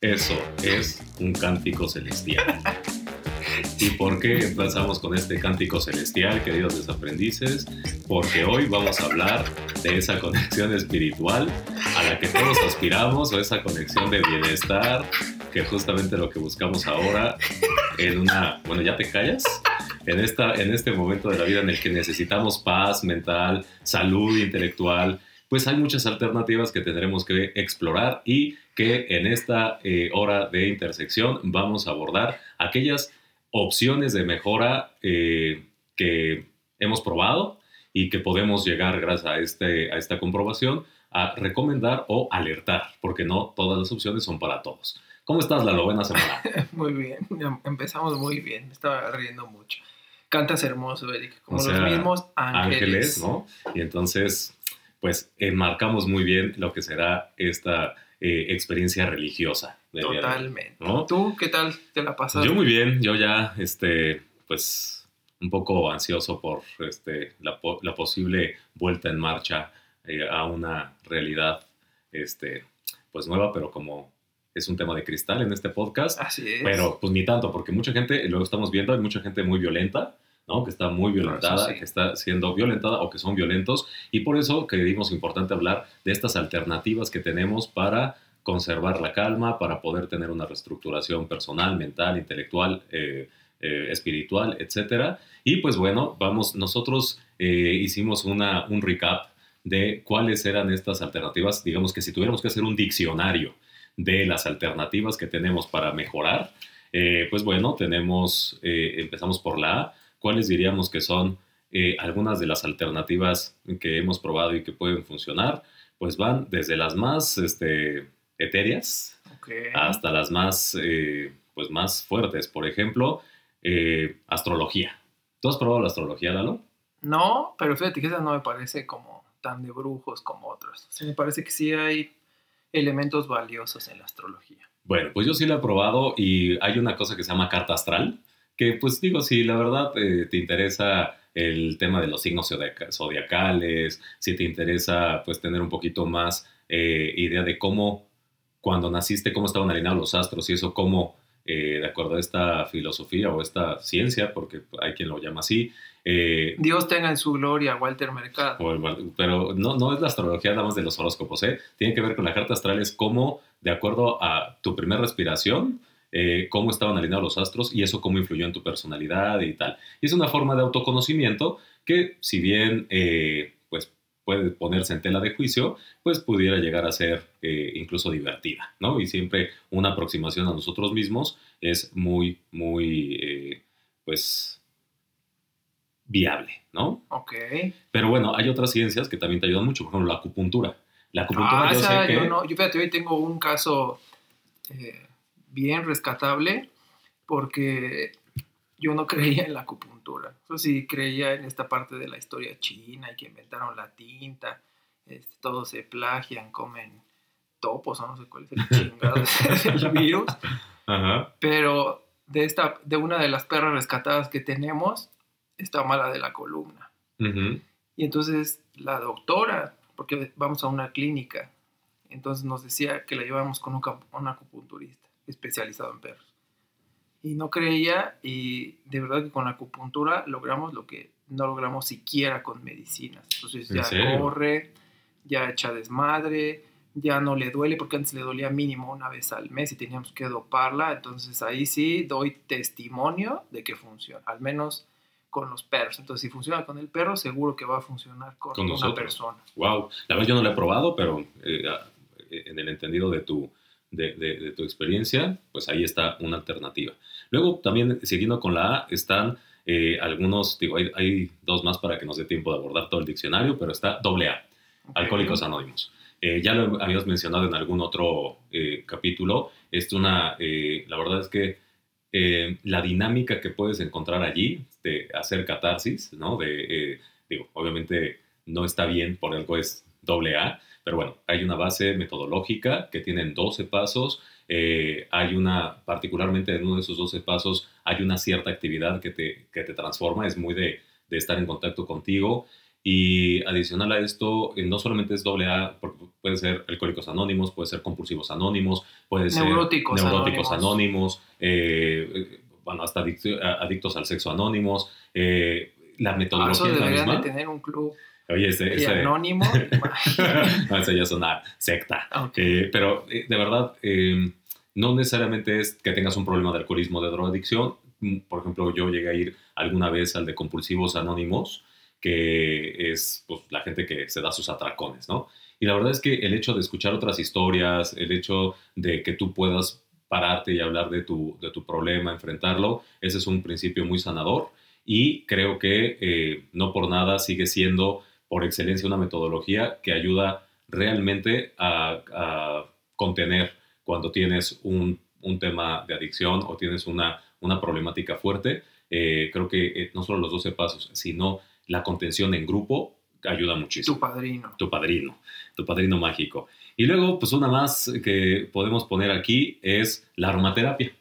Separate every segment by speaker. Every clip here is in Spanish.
Speaker 1: Eso es un cántico celestial. ¿Y por qué empezamos con este cántico celestial, queridos desaprendices? Porque hoy vamos a hablar de esa conexión espiritual a la que todos aspiramos, o esa conexión de bienestar, que justamente lo que buscamos ahora en una... Bueno, ¿ya te callas? En, esta, en este momento de la vida en el que necesitamos paz mental, salud intelectual, pues hay muchas alternativas que tendremos que explorar y que en esta eh, hora de intersección vamos a abordar aquellas opciones de mejora eh, que hemos probado y que podemos llegar, gracias a, este, a esta comprobación, a recomendar o alertar, porque no todas las opciones son para todos. ¿Cómo estás, Lalo? Buena semana.
Speaker 2: muy bien, empezamos muy bien, me estaba riendo mucho. Cantas hermoso, Eric, como los mismos ángeles. ángeles.
Speaker 1: ¿no? Y entonces, pues enmarcamos muy bien lo que será esta eh, experiencia religiosa.
Speaker 2: Totalmente. ¿Tú qué tal te la pasaste?
Speaker 1: Yo muy bien, yo ya, este, pues, un poco ansioso por este, la, la posible vuelta en marcha eh, a una realidad, este, pues nueva, pero como es un tema de cristal en este podcast.
Speaker 2: Así es.
Speaker 1: Pero pues ni tanto, porque mucha gente, luego estamos viendo, hay mucha gente muy violenta, ¿no? Que está muy violentada, que está siendo violentada o que son violentos. Y por eso creímos importante hablar de estas alternativas que tenemos para conservar la calma, para poder tener una reestructuración personal, mental, intelectual, eh, eh, espiritual, etc. Y pues bueno, vamos, nosotros eh, hicimos una, un recap de cuáles eran estas alternativas. Digamos que si tuviéramos que hacer un diccionario de las alternativas que tenemos para mejorar, pues bueno, tenemos, empezamos por la A, cuáles diríamos que son algunas de las alternativas que hemos probado y que pueden funcionar, pues van desde las más este, etéreas hasta las más, eh, pues más fuertes. Por ejemplo, eh, astrología. ¿Tú has probado la astrología, Lalo?
Speaker 2: No, pero fíjate que esa no me parece como tan de brujos como otros. me parece que sí hay elementos valiosos en la astrología.
Speaker 1: Bueno, pues yo sí la he probado y hay una cosa que se llama carta astral, que pues digo, si la verdad eh, te interesa el tema de los signos zodiacales, si te interesa pues tener un poquito más idea de cómo cuando naciste, cómo estaban alineados los astros y eso, cómo, eh, de acuerdo a esta filosofía o esta ciencia, porque hay quien lo llama así.
Speaker 2: Eh, Dios tenga en su gloria Walter Mercado.
Speaker 1: pero no, no es la astrología nada más de los horóscopos, ¿eh? Tiene que ver con la carta astral, es cómo, de acuerdo a tu primera respiración, eh, cómo estaban alineados los astros y eso cómo influyó en tu personalidad y tal. Y es una forma de autoconocimiento que, si bien puede ponerse en tela de juicio, pues pudiera llegar a ser eh, incluso divertida, ¿no? Y siempre una aproximación a nosotros mismos es muy, muy, eh, pues, viable, ¿no?
Speaker 2: Ok.
Speaker 1: Pero bueno, hay otras ciencias que también te ayudan mucho, por ejemplo, la acupuntura. La acupuntura
Speaker 2: ah, yo sé que... Yo, no, yo fíjate, hoy tengo un caso eh, bien rescatable porque yo no creía en la acupuntura. Yo sí creía en esta parte de la historia china y que inventaron la tinta, este, todos se plagian, comen topos o no sé cuál es el chingado el virus. Pero de, esta, de una de las perras rescatadas que tenemos, está mala de la columna. Y entonces la doctora, porque vamos a una clínica, entonces nos decía que la llevamos con un acupunturista especializado en perros y no creía y de verdad que con la acupuntura logramos lo que no logramos siquiera con medicinas. Entonces ya corre, ya echa desmadre, ya no le duele porque antes le dolía mínimo una vez al mes y teníamos que doparla. Entonces ahí sí doy testimonio de que funciona, al menos con los perros. Entonces si funciona con el perro, seguro que va a funcionar con, una persona.
Speaker 1: Wow, la verdad yo no lo he probado, pero eh, en el entendido de tu de, tu experiencia, pues ahí está una alternativa. Luego, también siguiendo con la A, están eh, algunos, digo, hay, dos más para que nos dé tiempo de abordar todo el diccionario, pero está doble A, Alcohólicos Anónimos. Eh, ya lo habíamos mencionado en algún otro eh, capítulo. Es una, la verdad es que la dinámica que puedes encontrar allí de hacer catarsis, ¿no? De, digo, obviamente no está bien, por algo es doble A, pero bueno, hay una base metodológica que tienen 12 pasos. Eh, hay una, particularmente en uno de esos 12 pasos, hay una cierta actividad que te, que te transforma, es muy de, de estar en contacto contigo. Y adicional a esto, eh, no solamente es doble A, porque puede ser alcohólicos anónimos, puede ser compulsivos anónimos, puede ser
Speaker 2: Neuróticos
Speaker 1: neuróticos
Speaker 2: anónimos.
Speaker 1: anónimos, eh, bueno, hasta adicto- a- adictos al sexo anónimos. eh, la
Speaker 2: Ah,
Speaker 1: metodología
Speaker 2: eso
Speaker 1: es la misma.
Speaker 2: de tener un club
Speaker 1: Oye, ese,
Speaker 2: y
Speaker 1: ese-
Speaker 2: anónimo.
Speaker 1: no, eso ya es una secta.
Speaker 2: Ok.
Speaker 1: Eh, pero eh, de verdad, eh, no necesariamente es que tengas un problema de alcoholismo, de drogadicción. Mm, Por ejemplo, yo llegué a ir alguna vez al de Compulsivos Anónimos, que es pues, la gente que se da sus atracones, ¿no? Y la verdad es que el hecho de escuchar otras historias, el hecho de que tú puedas pararte y hablar de tu, de tu problema, enfrentarlo, ese es un principio muy sanador y creo que eh, no por nada sigue siendo por excelencia una metodología que ayuda realmente a, a contener cuando tienes un, un tema de adicción o tienes una, una problemática fuerte. Eh, creo que eh, no solo los 12 pasos, sino la contención en grupo ayuda muchísimo
Speaker 2: Tu padrino.
Speaker 1: tu padrino, tu padrino mágico. Y luego, pues una más que podemos poner aquí es la aromaterapia.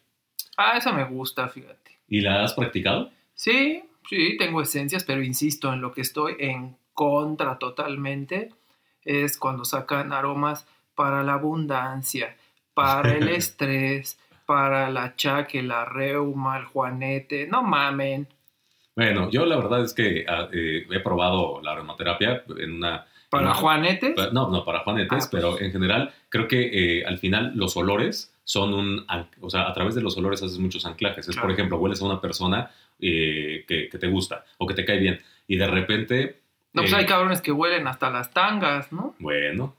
Speaker 2: Ah, esa me gusta, fíjate.
Speaker 1: ¿Y la has practicado?
Speaker 2: Sí, sí, tengo esencias, pero insisto, en lo que estoy en contra totalmente es cuando sacan aromas para la abundancia, para el estrés, para el achaque, la reuma, el juanete. No mamen.
Speaker 1: Bueno, yo la verdad es que ah, eh, he probado la aromaterapia en una...
Speaker 2: Para
Speaker 1: No.
Speaker 2: juanetes,
Speaker 1: Pa- No, no, para juanetes,
Speaker 2: Ah, pues.
Speaker 1: pero en general creo que eh, al final los olores son un... O sea, a través de los olores haces muchos anclajes. Es, por ejemplo, hueles a una persona eh, que, que te gusta o que te cae bien y de repente...
Speaker 2: no, pues
Speaker 1: eh,
Speaker 2: hay cabrones que huelen hasta las tangas, ¿no?
Speaker 1: Bueno,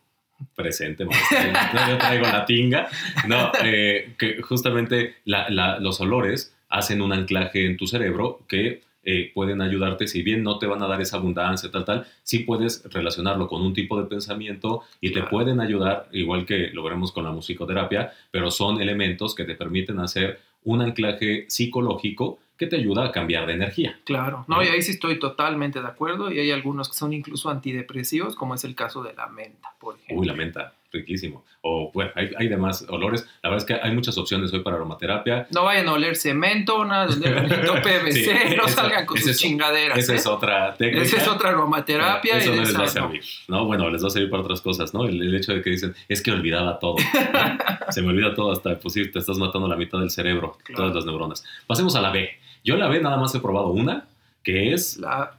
Speaker 1: presente. No, yo traigo la tinga. No, eh, que justamente la- la- los olores hacen un anclaje en tu cerebro que eh, pueden ayudarte, si bien no te van a dar esa abundancia, tal, tal, sí puedes relacionarlo con un tipo de pensamiento y te pueden ayudar, igual que lo veremos con la musicoterapia, pero son elementos que te permiten hacer un anclaje psicológico que te ayuda a cambiar de energía.
Speaker 2: Claro, no, y ahí sí estoy totalmente de acuerdo y hay algunos que son incluso antidepresivos, como es el caso de la menta, por ejemplo.
Speaker 1: Uy, la menta, riquísimo. O bueno, hay, hay demás olores. La verdad es que hay muchas opciones hoy para aromaterapia.
Speaker 2: No vayan a oler cemento, nada bonito PVC,
Speaker 1: Sí,
Speaker 2: no salgan con sus
Speaker 1: es-
Speaker 2: chingaderas.
Speaker 1: Esa
Speaker 2: ¿eh?
Speaker 1: es otra técnica.
Speaker 2: Esa es otra aromaterapia.
Speaker 1: Eso
Speaker 2: y
Speaker 1: no les va a
Speaker 2: no.
Speaker 1: servir. No, bueno, les va a servir para otras cosas, ¿no? El, el hecho de que dicen, es que olvidaba todo. ¿no? Se me olvida todo hasta, pues sí, te estás matando la mitad del cerebro,
Speaker 2: Claro.
Speaker 1: todas las neuronas. Pasemos a la B. Yo la B nada más he probado una, que es...
Speaker 2: La,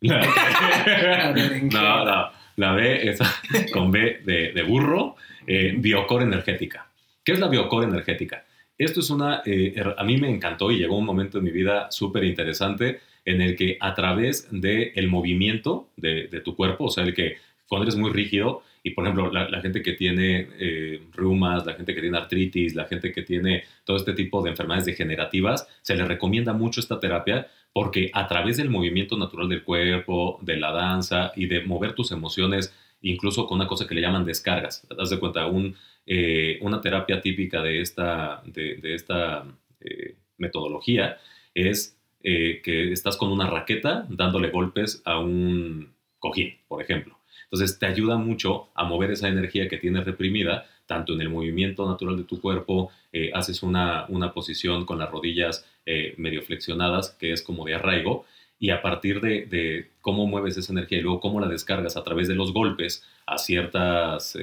Speaker 1: La, no, no. La B es con B de, de burro, eh, biocore energética. ¿Qué es la biocore energética? Esto es una, eh, a mí me encantó y llegó un momento en mi vida súper interesante en el que a través del movimiento de, de tu cuerpo, o sea, el que cuando eres muy rígido, y por ejemplo, la, gente que tiene eh, reumas, la gente que tiene artritis, la gente que tiene todo este tipo de enfermedades degenerativas, se les recomienda mucho esta terapia porque a través del movimiento natural del cuerpo, de la danza y de mover tus emociones, incluso con una cosa que le llaman descargas. Haz de cuenta, un, eh, una terapia típica de esta, de, de esta eh, metodología es eh, que estás con una raqueta dándole golpes a un cojín, por ejemplo. Entonces te ayuda mucho a mover esa energía que tienes reprimida, tanto en el movimiento natural de tu cuerpo, eh, haces una, una posición con las rodillas eh, medio flexionadas, que es como de arraigo, y a partir de, de cómo mueves esa energía y luego cómo la descargas a través de los golpes a ciertos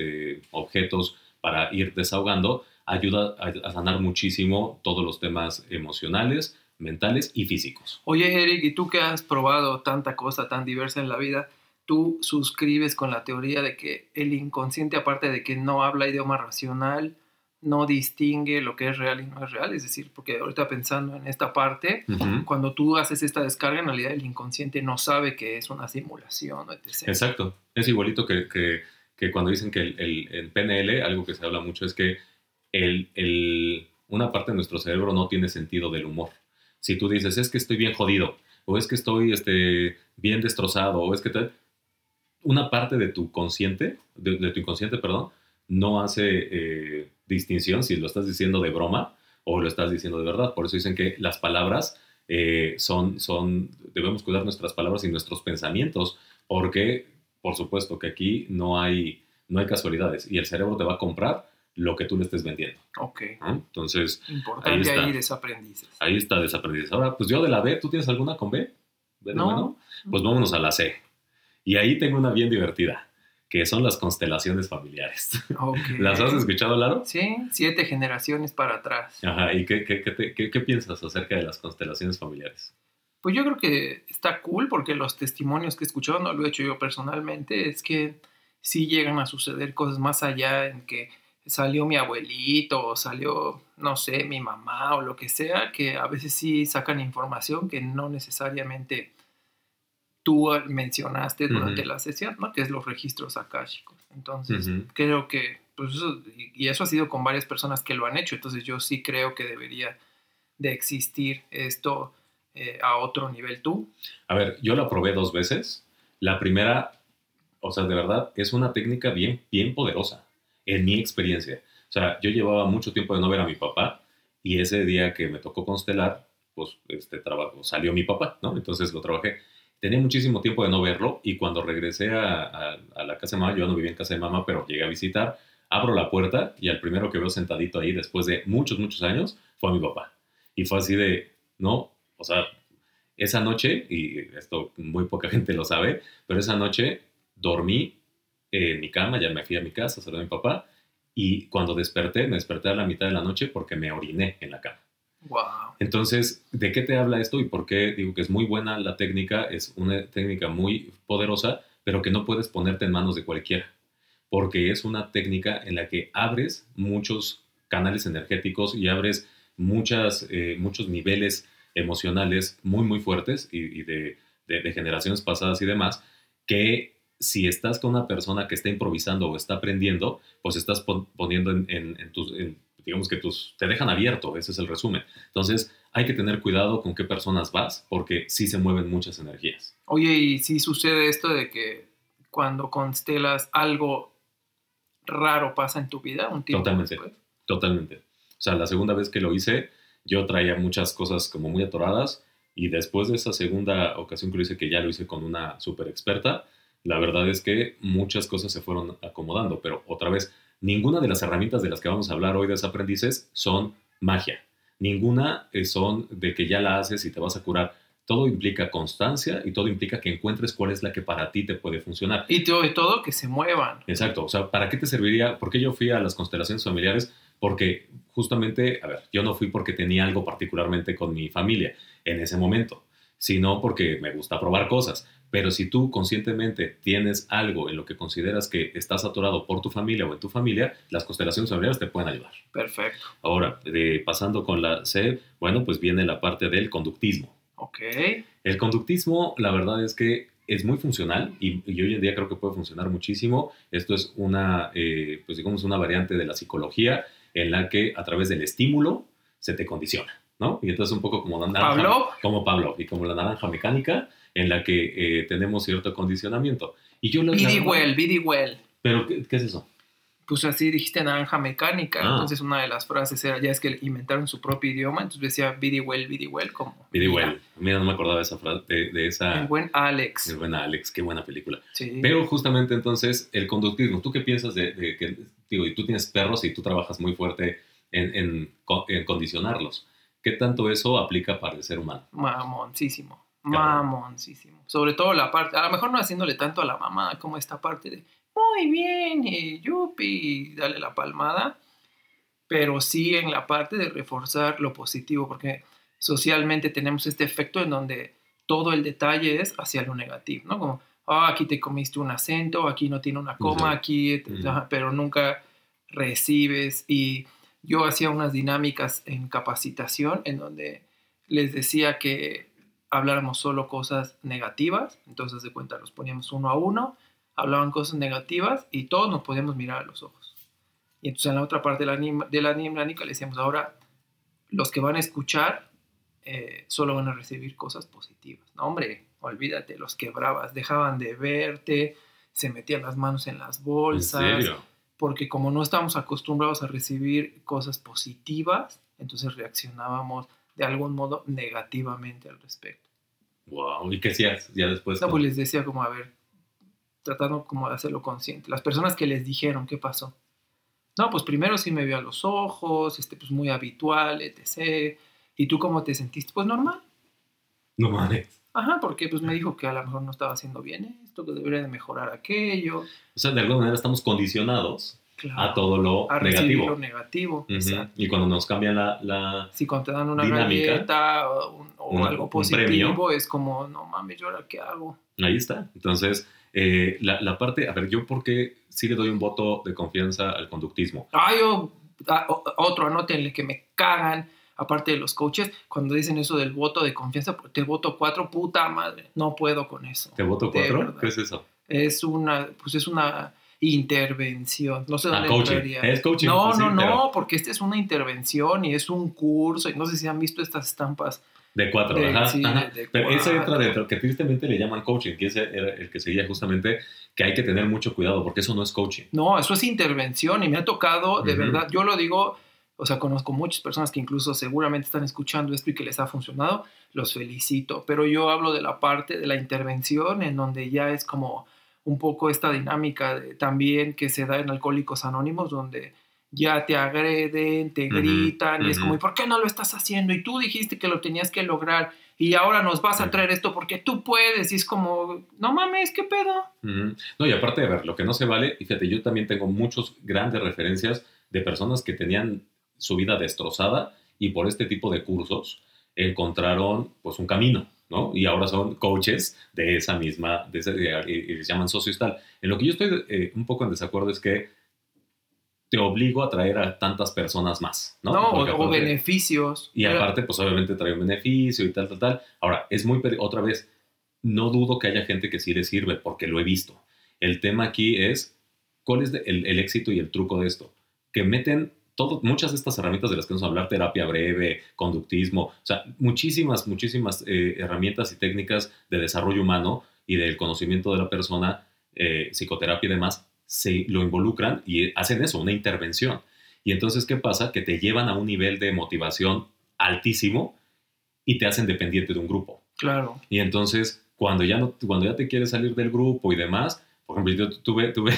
Speaker 1: objetos para ir desahogando, ayuda a, a sanar muchísimo todos los temas emocionales, mentales y físicos.
Speaker 2: Oye, Eric, ¿y tú que has probado tanta cosa tan diversa en la vida? ¿Tú suscribes con la teoría de que el inconsciente, aparte de que no habla idioma racional, no distingue lo que es real y no es real? Es decir, porque ahorita pensando en esta parte, cuando tú haces esta descarga, en realidad el inconsciente no sabe que es una simulación, etc.
Speaker 1: Exacto. Es igualito que, que- que cuando dicen que el, el- en PNL, algo que se habla mucho es que el, el- una parte de nuestro cerebro no tiene sentido del humor. Si tú dices, es que estoy bien jodido, o es que estoy este, bien destrozado, o es que tal, una parte de tu consciente, de, de tu inconsciente, perdón, no hace eh, distinción si lo estás diciendo de broma o lo estás diciendo de verdad. Por eso dicen que las palabras eh, son, son, debemos cuidar nuestras palabras y nuestros pensamientos, porque por supuesto que aquí no hay, no hay casualidades y el cerebro te va a comprar lo que tú le estés vendiendo.
Speaker 2: Ok.
Speaker 1: ¿no? Entonces,
Speaker 2: Importante
Speaker 1: Ahí
Speaker 2: desaprendices.
Speaker 1: ahí está desaprendizaje. Ahora, pues yo de la B, ¿tú tienes alguna con B? ¿B de
Speaker 2: No.
Speaker 1: Pues vámonos a la C. Y ahí tengo una bien divertida, que son las constelaciones familiares. ¿Las has escuchado, Laro?
Speaker 2: Sí, siete generaciones para atrás.
Speaker 1: Ajá, ¿y qué, qué, qué qué- qué piensas acerca de las constelaciones familiares?
Speaker 2: Pues yo creo que está cool porque los testimonios que he escuchado, no lo he hecho yo personalmente, es que sí llegan a suceder cosas más allá en que salió mi abuelito o salió, no sé, mi mamá o lo que sea, que a veces sí sacan información que no necesariamente tú mencionaste durante
Speaker 1: Ujú.
Speaker 2: la sesión, ¿no? Que es los registros akáshicos. Entonces,
Speaker 1: Ujú.
Speaker 2: creo que, pues eso, y y eso ha sido con varias personas que lo han hecho, entonces yo sí creo que debería de existir esto eh, a otro nivel tú.
Speaker 1: A ver, yo la probé dos veces. La primera, o sea, de verdad, es una técnica bien, bien poderosa, en mi experiencia. O sea, yo llevaba mucho tiempo de no ver a mi papá y ese día que me tocó constelar, pues este trabajo, salió mi papá, ¿no? Entonces lo trabajé. Tenía muchísimo tiempo de no verlo y cuando regresé a, a- a la casa de mamá, yo no vivía en casa de mamá, pero llegué a visitar, abro la puerta y al primero que veo sentadito ahí después de muchos, muchos años fue a mi papá. Y fue así de, no, o sea, esa noche, y esto muy poca gente lo sabe, pero esa noche dormí en mi cama, ya me fui a mi casa, saludé a mi papá, y cuando desperté, me desperté a la mitad de la noche porque me oriné en la cama.
Speaker 2: Wow.
Speaker 1: Entonces, ¿de qué te habla esto y por qué digo que es muy buena la técnica? Es una técnica muy poderosa, pero que no puedes ponerte en manos de cualquiera, porque es una técnica en la que abres muchos canales energéticos y abres muchas, eh, muchos niveles emocionales muy, muy fuertes y, de, generaciones pasadas y demás, que si estás con una persona que está improvisando o está aprendiendo, pues estás pon- poniendo en, en- en tus, en- digamos que tus, te dejan abierto, ese es el resumen. Entonces, hay que tener cuidado con qué personas vas, porque sí se mueven muchas energías.
Speaker 2: Oye, y si sucede esto de que cuando constelas algo raro pasa en tu vida, un tiempo
Speaker 1: Totalmente.
Speaker 2: después?
Speaker 1: Totalmente. O sea, la segunda vez que lo hice, yo traía muchas cosas como muy atoradas y después de esa segunda ocasión que lo hice, que ya lo hice con una super experta, la verdad es que muchas cosas se fueron acomodando, pero otra vez, ninguna de las herramientas de las que vamos a hablar hoy de aprendices son magia. Ninguna eh, son de que ya la haces y te vas a curar. Todo implica constancia y todo implica que encuentres cuál es la que para ti te puede funcionar.
Speaker 2: Y sobre todo que se muevan.
Speaker 1: Exacto, o sea, ¿para qué te serviría? ¿Por qué yo fui a las constelaciones familiares? Porque justamente, a ver, yo no fui porque tenía algo particularmente con mi familia en ese momento, sino porque me gusta probar cosas. Pero si tú conscientemente tienes algo en lo que consideras que estás atorado por tu familia o en tu familia, las constelaciones familiares te pueden ayudar.
Speaker 2: Perfecto.
Speaker 1: Ahora, de- pasando con la C, bueno, pues viene la parte del conductismo.
Speaker 2: Ok.
Speaker 1: El conductismo, la verdad es que es muy funcional y, y hoy en día creo que puede funcionar muchísimo. Esto es una, eh, pues digamos, una variante de la psicología en la que a través del estímulo se te condiciona, ¿no? Y entonces un poco como la naranja,
Speaker 2: Pablo.
Speaker 1: como Pablo y como la naranja mecánica en la que eh, tenemos cierto condicionamiento. Y yo
Speaker 2: Bidi
Speaker 1: verdad-
Speaker 2: well, bidi well.
Speaker 1: Pero ¿qué, qué es eso?
Speaker 2: Pues así dijiste naranja mecánica.
Speaker 1: Ah.
Speaker 2: Entonces una de las frases era, ya es que inventaron su propio idioma, entonces decía bidi well, bidi well, como... Mira,
Speaker 1: well. Mira, no me acordaba de esa frase, de, de esa...
Speaker 2: El buen Alex.
Speaker 1: Qué buena Alex, qué buena película.
Speaker 2: Sí.
Speaker 1: Pero justamente entonces el conductismo, ¿tú qué piensas de, de que, digo, y tú tienes perros y tú trabajas muy fuerte en, en en condicionarlos? ¿Qué tanto eso aplica para el ser humano?
Speaker 2: Mamoncísimo. Mamoncísimo. Sobre todo la parte, a lo mejor no haciéndole tanto a la mamá como esta parte de muy bien, y yupi, y dale la palmada, pero sí en la parte de reforzar lo positivo, porque socialmente tenemos este efecto en donde todo el detalle es hacia lo negativo, ¿no? Como, ah, aquí te comiste un acento, aquí no tiene una coma,
Speaker 1: Ujú.
Speaker 2: aquí, pero nunca recibes. Y yo hacía unas dinámicas en capacitación en donde les decía que habláramos solo cosas negativas, entonces de cuenta los poníamos uno a uno, hablaban cosas negativas y todos nos podíamos mirar a los ojos. Y entonces en la otra parte de la, de la dinámica le decíamos, ahora los que van a escuchar eh, solo van a recibir cosas positivas. No, hombre, olvídate, los quebrabas, dejaban de verte, se metían las manos en las
Speaker 1: ¿En
Speaker 2: bolsas,
Speaker 1: serio?
Speaker 2: Porque como no estamos acostumbrados a recibir cosas positivas, entonces reaccionábamos de algún modo negativamente al respecto.
Speaker 1: Wow. ¿Y qué hacías ya después?
Speaker 2: No, pues les decía como, a ver, tratando como de hacerlo consciente. Las personas que les dijeron qué pasó. No, pues primero sí me vio a los ojos, este, pues muy habitual, etc. ¿Y tú cómo te sentiste? Pues normal.
Speaker 1: No mames.
Speaker 2: Ajá, porque pues me dijo que a lo mejor no estaba haciendo bien esto, que debería de mejorar aquello.
Speaker 1: O sea, de alguna manera estamos condicionados
Speaker 2: Claro.
Speaker 1: a todo lo
Speaker 2: a
Speaker 1: negativo.
Speaker 2: lo negativo.
Speaker 1: Ujú.
Speaker 2: exacto.
Speaker 1: Y cuando nos cambian la, la-
Speaker 2: Si cuando te dan una
Speaker 1: Dinámica.
Speaker 2: galleta o, un- o
Speaker 1: Un-
Speaker 2: algo
Speaker 1: un
Speaker 2: positivo,
Speaker 1: premio.
Speaker 2: es como, no mames, ¿yo ahora qué hago?
Speaker 1: Ahí está. Entonces, eh, la, la parte, a ver, yo porque sí le doy un voto de confianza al conductismo.
Speaker 2: Ah, yo, ah, o- otro, anótenle que me cagan, aparte de los coaches, cuando dicen eso del voto de confianza, te voto cuatro, puta madre, no puedo con eso.
Speaker 1: ¿Te voto cuatro? ¿Qué es eso?
Speaker 2: Es una, pues es una intervención, no sé
Speaker 1: Ah,
Speaker 2: dónde
Speaker 1: coaching.
Speaker 2: entraría.
Speaker 1: Es coaching.
Speaker 2: No,
Speaker 1: pues
Speaker 2: no,
Speaker 1: pero
Speaker 2: no, porque esta es una intervención y es un curso, y no sé si han visto estas estampas.
Speaker 1: De cuatro,
Speaker 2: de-
Speaker 1: ajá.
Speaker 2: sí,
Speaker 1: ajá.
Speaker 2: de
Speaker 1: Pero ese entra
Speaker 2: cuatro.
Speaker 1: dentro, que tristemente le llaman coaching, que ese era el que seguía justamente, que hay que tener mucho cuidado, porque eso no es coaching.
Speaker 2: No, eso es intervención y me ha tocado, de verdad, yo lo digo, o sea, conozco muchas personas que incluso seguramente están escuchando esto y que les ha funcionado, los felicito, pero yo hablo de la parte de la intervención en donde ya es como un poco esta dinámica de- también que se da en Alcohólicos Anónimos, donde ya te agreden, te
Speaker 1: Ujú,
Speaker 2: gritan y es como, ¿y por qué no lo estás haciendo? Y tú dijiste que lo tenías que lograr y ahora nos vas a traer esto porque tú puedes y es como, no mames, ¿qué pedo?
Speaker 1: Ujú. No, y aparte de ver, lo que no se vale, fíjate, yo también tengo muchos grandes referencias de personas que tenían su vida destrozada y por este tipo de cursos encontraron pues un camino, ¿no? Y ahora son coaches de esa misma, de ese- y, les llaman socios tal. En lo que yo estoy eh, un poco en desacuerdo es que te obligo a traer a tantas personas más, ¿no?
Speaker 2: No, o,
Speaker 1: aparte-
Speaker 2: beneficios.
Speaker 1: y aparte, pues obviamente trae un beneficio y tal, tal, tal. Ahora, es muy, otra vez, no dudo que haya gente que sí le sirve, porque lo he visto. El tema aquí es, ¿cuál es el, el éxito y el truco de esto? Que meten todo, muchas de estas herramientas de las que vamos a hablar, terapia breve, conductismo, o sea, muchísimas, muchísimas eh, herramientas y técnicas de desarrollo humano y del conocimiento de la persona, eh, psicoterapia y demás, se lo involucran y hacen eso, una intervención. Y entonces, ¿qué pasa? Que te llevan a un nivel de motivación altísimo y te hacen dependiente de un grupo.
Speaker 2: Claro.
Speaker 1: Y entonces, cuando ya, no, cuando ya te quieres salir del grupo y demás, por ejemplo, yo tuve, tuve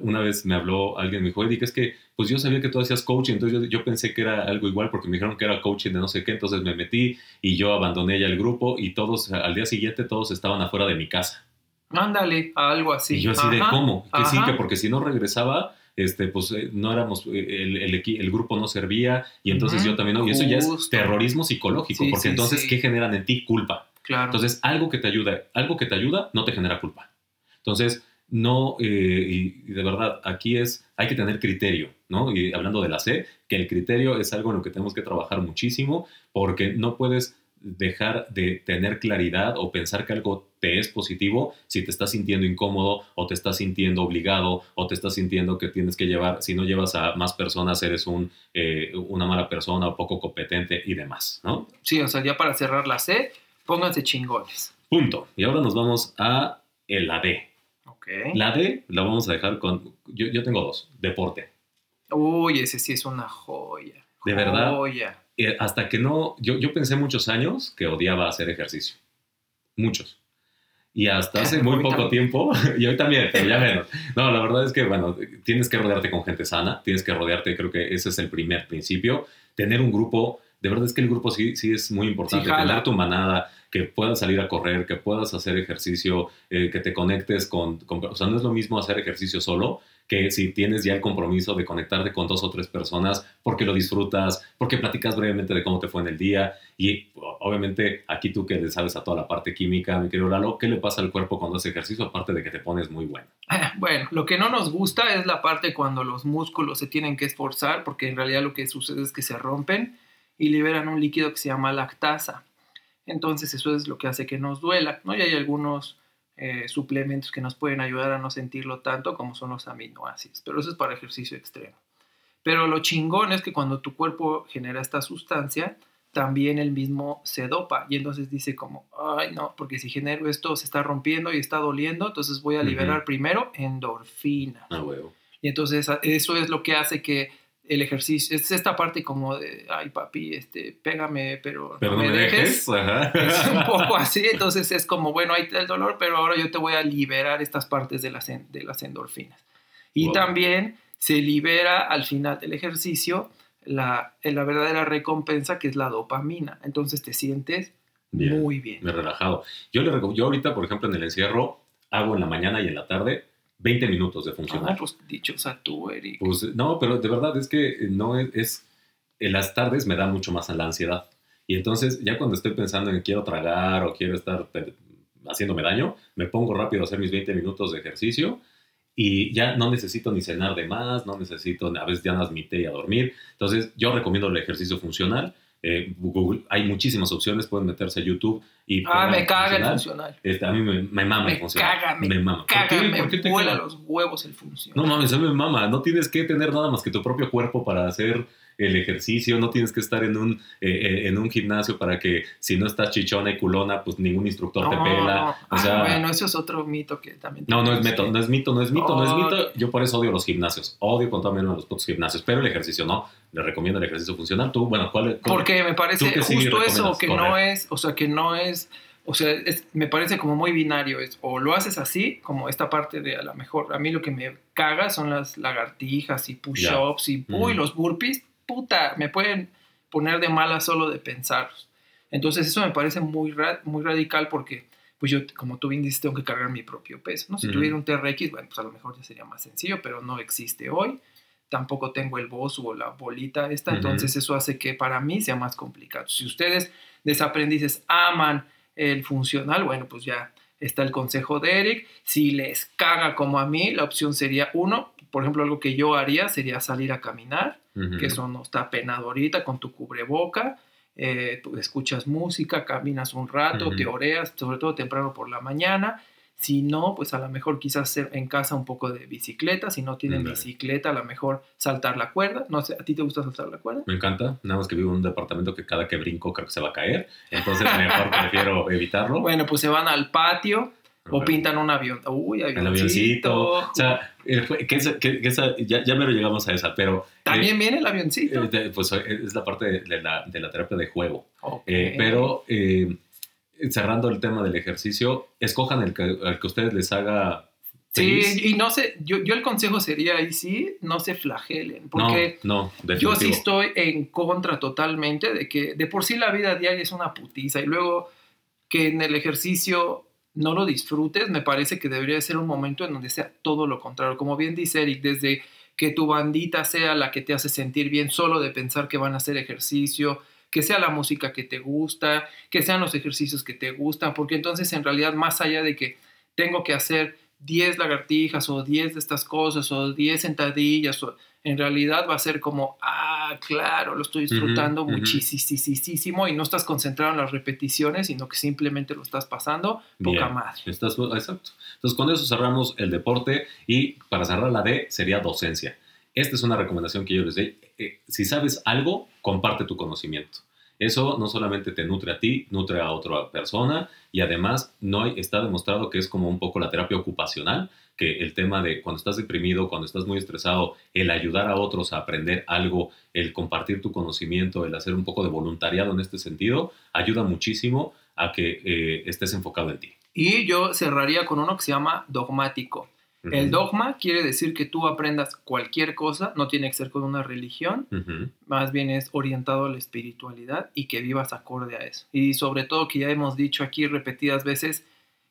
Speaker 1: una vez me habló alguien, me dijo, Eddie, que es que, pues yo sabía que tú hacías coaching, entonces yo, yo pensé que era algo igual porque me dijeron que era coaching de no sé qué, entonces me metí y yo abandoné ya el grupo y todos, al día siguiente, todos estaban afuera de mi casa.
Speaker 2: Ándale, algo así.
Speaker 1: y yo así de, ¿cómo? Que sí,
Speaker 2: ajá.
Speaker 1: que porque si no regresaba, este, pues eh, no éramos, eh, el, el, el grupo no servía y entonces yo también, no, y eso ya es terrorismo psicológico,
Speaker 2: Sí,
Speaker 1: porque
Speaker 2: sí,
Speaker 1: entonces,
Speaker 2: sí.
Speaker 1: ¿qué generan en ti? Culpa.
Speaker 2: Claro.
Speaker 1: Entonces, algo que te ayuda, algo que te ayuda no te genera culpa. Entonces, no, eh, y, y de verdad, aquí es, hay que tener criterio, ¿no? Y hablando de la C, que el criterio es algo en lo que tenemos que trabajar muchísimo, porque no puedes dejar de tener claridad o pensar que algo te es positivo si te estás sintiendo incómodo o te estás sintiendo obligado o te estás sintiendo que tienes que llevar, si no llevas a más personas eres un, eh, una mala persona o poco competente y demás, ¿no?
Speaker 2: Sí, o sea, ya para cerrar la C, pónganse chingones.
Speaker 1: Punto. Y ahora nos vamos a el- la D.
Speaker 2: Ok.
Speaker 1: La D la vamos a dejar con. Yo, yo tengo dos: deporte.
Speaker 2: Uy, ese sí es una joya.
Speaker 1: De verdad.
Speaker 2: Joya.
Speaker 1: Eh, hasta que no. Yo, yo pensé muchos años que odiaba hacer ejercicio. Muchos. Y hasta hace muy poco tiempo, y hoy también, pero ya menos. No, la verdad es que, bueno, tienes que rodearte con gente sana, tienes que rodearte, creo que ese es el primer principio. Tener un grupo, de verdad es que el grupo sí, sí es muy importante.
Speaker 2: Sí.
Speaker 1: Tener tu manada, que puedas salir a correr, que puedas hacer ejercicio, eh, que te conectes con, con- O sea, no es lo mismo hacer ejercicio solo que si tienes ya el compromiso de conectarte con dos o tres personas porque lo disfrutas, porque platicas brevemente de cómo te fue en el día y obviamente aquí tú que le sabes a toda la parte química, mi querido Lalo, ¿qué le pasa al cuerpo cuando hace ejercicio aparte de que te pones muy bueno?
Speaker 2: Ah, Bueno, lo que no nos gusta es la parte cuando los músculos se tienen que esforzar, porque en realidad lo que sucede es que se rompen y liberan un líquido que se llama lactasa. Entonces eso es lo que hace que nos duela, ¿no? Y hay algunos eh, suplementos que nos pueden ayudar a no sentirlo tanto, como son los aminoácidos, pero eso es para ejercicio extremo. Pero lo chingón es que cuando tu cuerpo genera esta sustancia, también el mismo se dopa y entonces dice como, ay no, porque si genero esto se está rompiendo y está doliendo, entonces voy a liberar primero endorfina.
Speaker 1: Ah, huevo.
Speaker 2: Y entonces eso es lo que hace que el ejercicio, es esta parte como de, ay papi, este, pégame, pero,
Speaker 1: Pero no me dejes. Ajá.
Speaker 2: Es un poco así, entonces es como, bueno, ahí está el dolor, pero ahora yo te voy a liberar estas partes de las, de las endorfinas. Y
Speaker 1: Wow.
Speaker 2: también se libera al final del ejercicio la, la verdadera recompensa que es la dopamina. Entonces te sientes muy bien.
Speaker 1: Me relajado. Yo, le, yo ahorita, por ejemplo, en el encierro, hago en la mañana y en la tarde 20 minutos de funcionar.
Speaker 2: Ah, pues dichosa tú, Eric.
Speaker 1: Pues no, pero de verdad es que no es, es, en las tardes me da mucho más a la ansiedad. Y entonces ya cuando estoy pensando en que quiero tragar o quiero estar haciéndome daño, me pongo rápido a hacer mis 20 minutos de ejercicio y ya no necesito ni cenar de más, no necesito, a veces ya no mi té y a dormir. Entonces yo recomiendo el ejercicio funcional eh, Google, hay muchísimas opciones, pueden meterse a YouTube y...
Speaker 2: Ah, me caga el funcional.
Speaker 1: Este, a mí me, me mama el funcional.
Speaker 2: Caga, me, me mama, caga, me vuela los huevos el funcional.
Speaker 1: No mames, a mí me mama. No tienes que tener nada más que tu propio cuerpo para hacer el ejercicio, no tienes que estar en un, eh, eh, en un gimnasio para que si no estás chichona y culona, pues ningún instructor te pela. O sea,
Speaker 2: bueno, eso es otro mito que también...
Speaker 1: No, no es mito, no es mito, no es mito, no es mito. Yo por eso odio los gimnasios, odio con todo menos los putos gimnasios, pero el ejercicio no. Le recomiendo el ejercicio funcional. Tú, bueno, ¿cuál,
Speaker 2: Porque me parece justo eso, que no es, o sea, que no es... O sea, me parece como muy binario. Es, o lo haces así, como esta parte de a lo mejor. A mí lo que me caga son las lagartijas y push-ups y uy, los burpees puta, me pueden poner de mala solo de pensarlos. Entonces eso me parece muy, muy radical porque, pues yo, como tú bien dices, tengo que cargar mi propio peso. ¿no? Si tuviera un TRX, bueno, pues a lo mejor ya sería más sencillo, pero no existe hoy. Tampoco tengo el boss o la bolita esta, entonces eso hace que para mí sea más complicado. Si ustedes desaprendices aman el funcional, bueno, pues ya está el consejo de Eric. Si les caga como a mí, la opción sería uno, por ejemplo, algo que yo haría sería salir a caminar, que eso no está penado ahorita con tu cubreboca. Eh, escuchas música, caminas un rato, te oreas, sobre todo temprano por la mañana. Si no, pues a lo mejor quizás en casa un poco de bicicleta. Si no tienen bicicleta, a lo mejor saltar la cuerda. No sé, ¿a ti te gusta saltar la cuerda?
Speaker 1: Me encanta. Nada más que vivo en un departamento que cada que brinco creo que se va a caer. Entonces mejor prefiero evitarlo.
Speaker 2: Bueno, pues se van al patio o pintan un avión. Uy, avioncito. El avioncito.
Speaker 1: O sea, eh, que esa, ya, ya me lo llegamos a esa, pero...
Speaker 2: También eh, viene el avioncito.
Speaker 1: Eh, pues es la parte de, la, de la, terapia de juego. pero cerrando el tema del ejercicio, escojan el que, el que ustedes les haga
Speaker 2: Sí, y no sé, yo, yo, el consejo sería ahí sí, no se flagelen, porque
Speaker 1: no, no,
Speaker 2: yo sí estoy en contra totalmente de que de por sí la vida diaria es una putiza y luego que en el ejercicio no lo disfrutes, me parece que debería ser un momento en donde sea todo lo contrario. Como bien dice Eric, desde que tu bandita sea la que te hace sentir bien solo de pensar que van a hacer ejercicio, que sea la música que te gusta, que sean los ejercicios que te gustan, porque entonces en realidad más allá de que tengo que hacer 10 lagartijas o 10 de estas cosas o 10 sentadillas o en realidad va a ser como, ah, claro, lo estoy disfrutando muchísimo y no estás concentrado en las repeticiones, sino que simplemente lo estás pasando poca más.
Speaker 1: Estás, exacto. Entonces, con eso cerramos el deporte y para cerrar la D sería docencia. Esta es una recomendación que yo les doy. Eh, si sabes algo, comparte tu conocimiento. Eso no solamente te nutre a ti, nutre a otra persona y además no está demostrado que es como un poco la terapia ocupacional, que el tema de cuando estás deprimido, cuando estás muy estresado, el ayudar a otros a aprender algo, el compartir tu conocimiento, el hacer un poco de voluntariado en este sentido, ayuda muchísimo a que eh, estés enfocado en ti.
Speaker 2: Y yo cerraría con uno que se llama dogmático. El dogma quiere decir que tú aprendas cualquier cosa, no tiene que ser con una religión, más bien es orientado a la espiritualidad y que vivas acorde a eso. Y sobre todo que ya hemos dicho aquí repetidas veces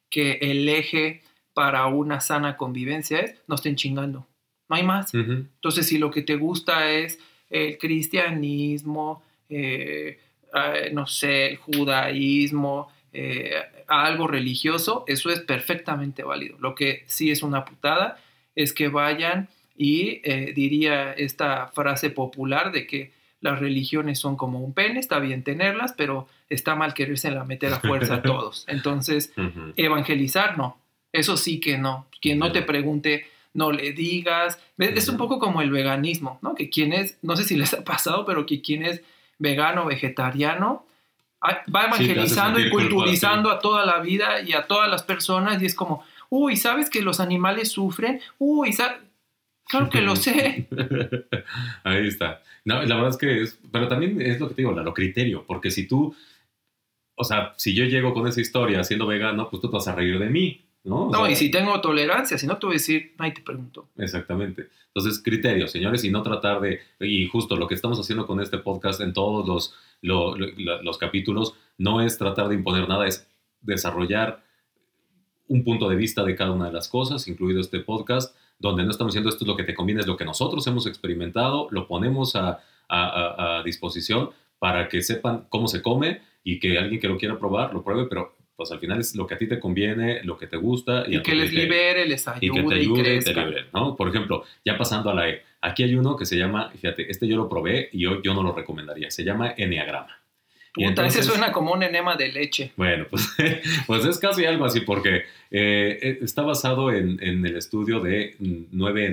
Speaker 2: que el eje para una sana convivencia es no estén chingando, no hay más. Entonces si lo que te gusta es el cristianismo, eh, eh, no sé, el judaísmo, eh, a algo religioso, eso es perfectamente válido. Lo que sí es una putada es que vayan y eh, diría esta frase popular de que las religiones son como un pene, está bien tenerlas, pero está mal quererse la meter a fuerza a todos. Entonces, evangelizar no, eso sí que no. Quien no te pregunte, no le digas. Es un poco como el veganismo, ¿no? Que quien es, no sé si les ha pasado, pero que quien es vegano, vegetariano, va evangelizando y culturizando a toda la vida y a todas las personas y es como, uy, ¿sabes que los animales sufren? Uy, Claro que lo sé.
Speaker 1: Ahí está. No, la verdad es que es, pero también es lo que te digo, lo criterio, porque si tú, o sea, si yo llego con esa historia siendo vegano, pues tú te vas a reír de mí, ¿no? O
Speaker 2: No,
Speaker 1: sea,
Speaker 2: y si tengo tolerancia, si no te voy a decir, nadie te preguntó.
Speaker 1: Exactamente. Entonces, criterios, señores, y no tratar de, y justo lo que estamos haciendo con este podcast en todos los, lo- lo- lo- los capítulos, no es tratar de imponer nada, es desarrollar un punto de vista de cada una de las cosas, incluido este podcast, donde no estamos diciendo esto es lo que te conviene, es lo que nosotros hemos experimentado, lo ponemos a- a- a disposición para que sepan cómo se come y que alguien que lo quiera probar lo pruebe, pero pues al final es lo que a ti te conviene, lo que te gusta
Speaker 2: Y, que les libere, les
Speaker 1: y
Speaker 2: ayude
Speaker 1: que te
Speaker 2: y,
Speaker 1: ayude y te
Speaker 2: crezca.
Speaker 1: libre, ¿no? Por ejemplo, ya pasando a la E, aquí hay uno que se llama, fíjate, este yo lo probé y yo, yo no lo recomendaría, se llama Enneagrama.
Speaker 2: Puta, ese
Speaker 1: entonces-
Speaker 2: suena como un enema de leche.
Speaker 1: Bueno, pues, pues es casi algo así porque eh, está basado en, en el estudio de nueve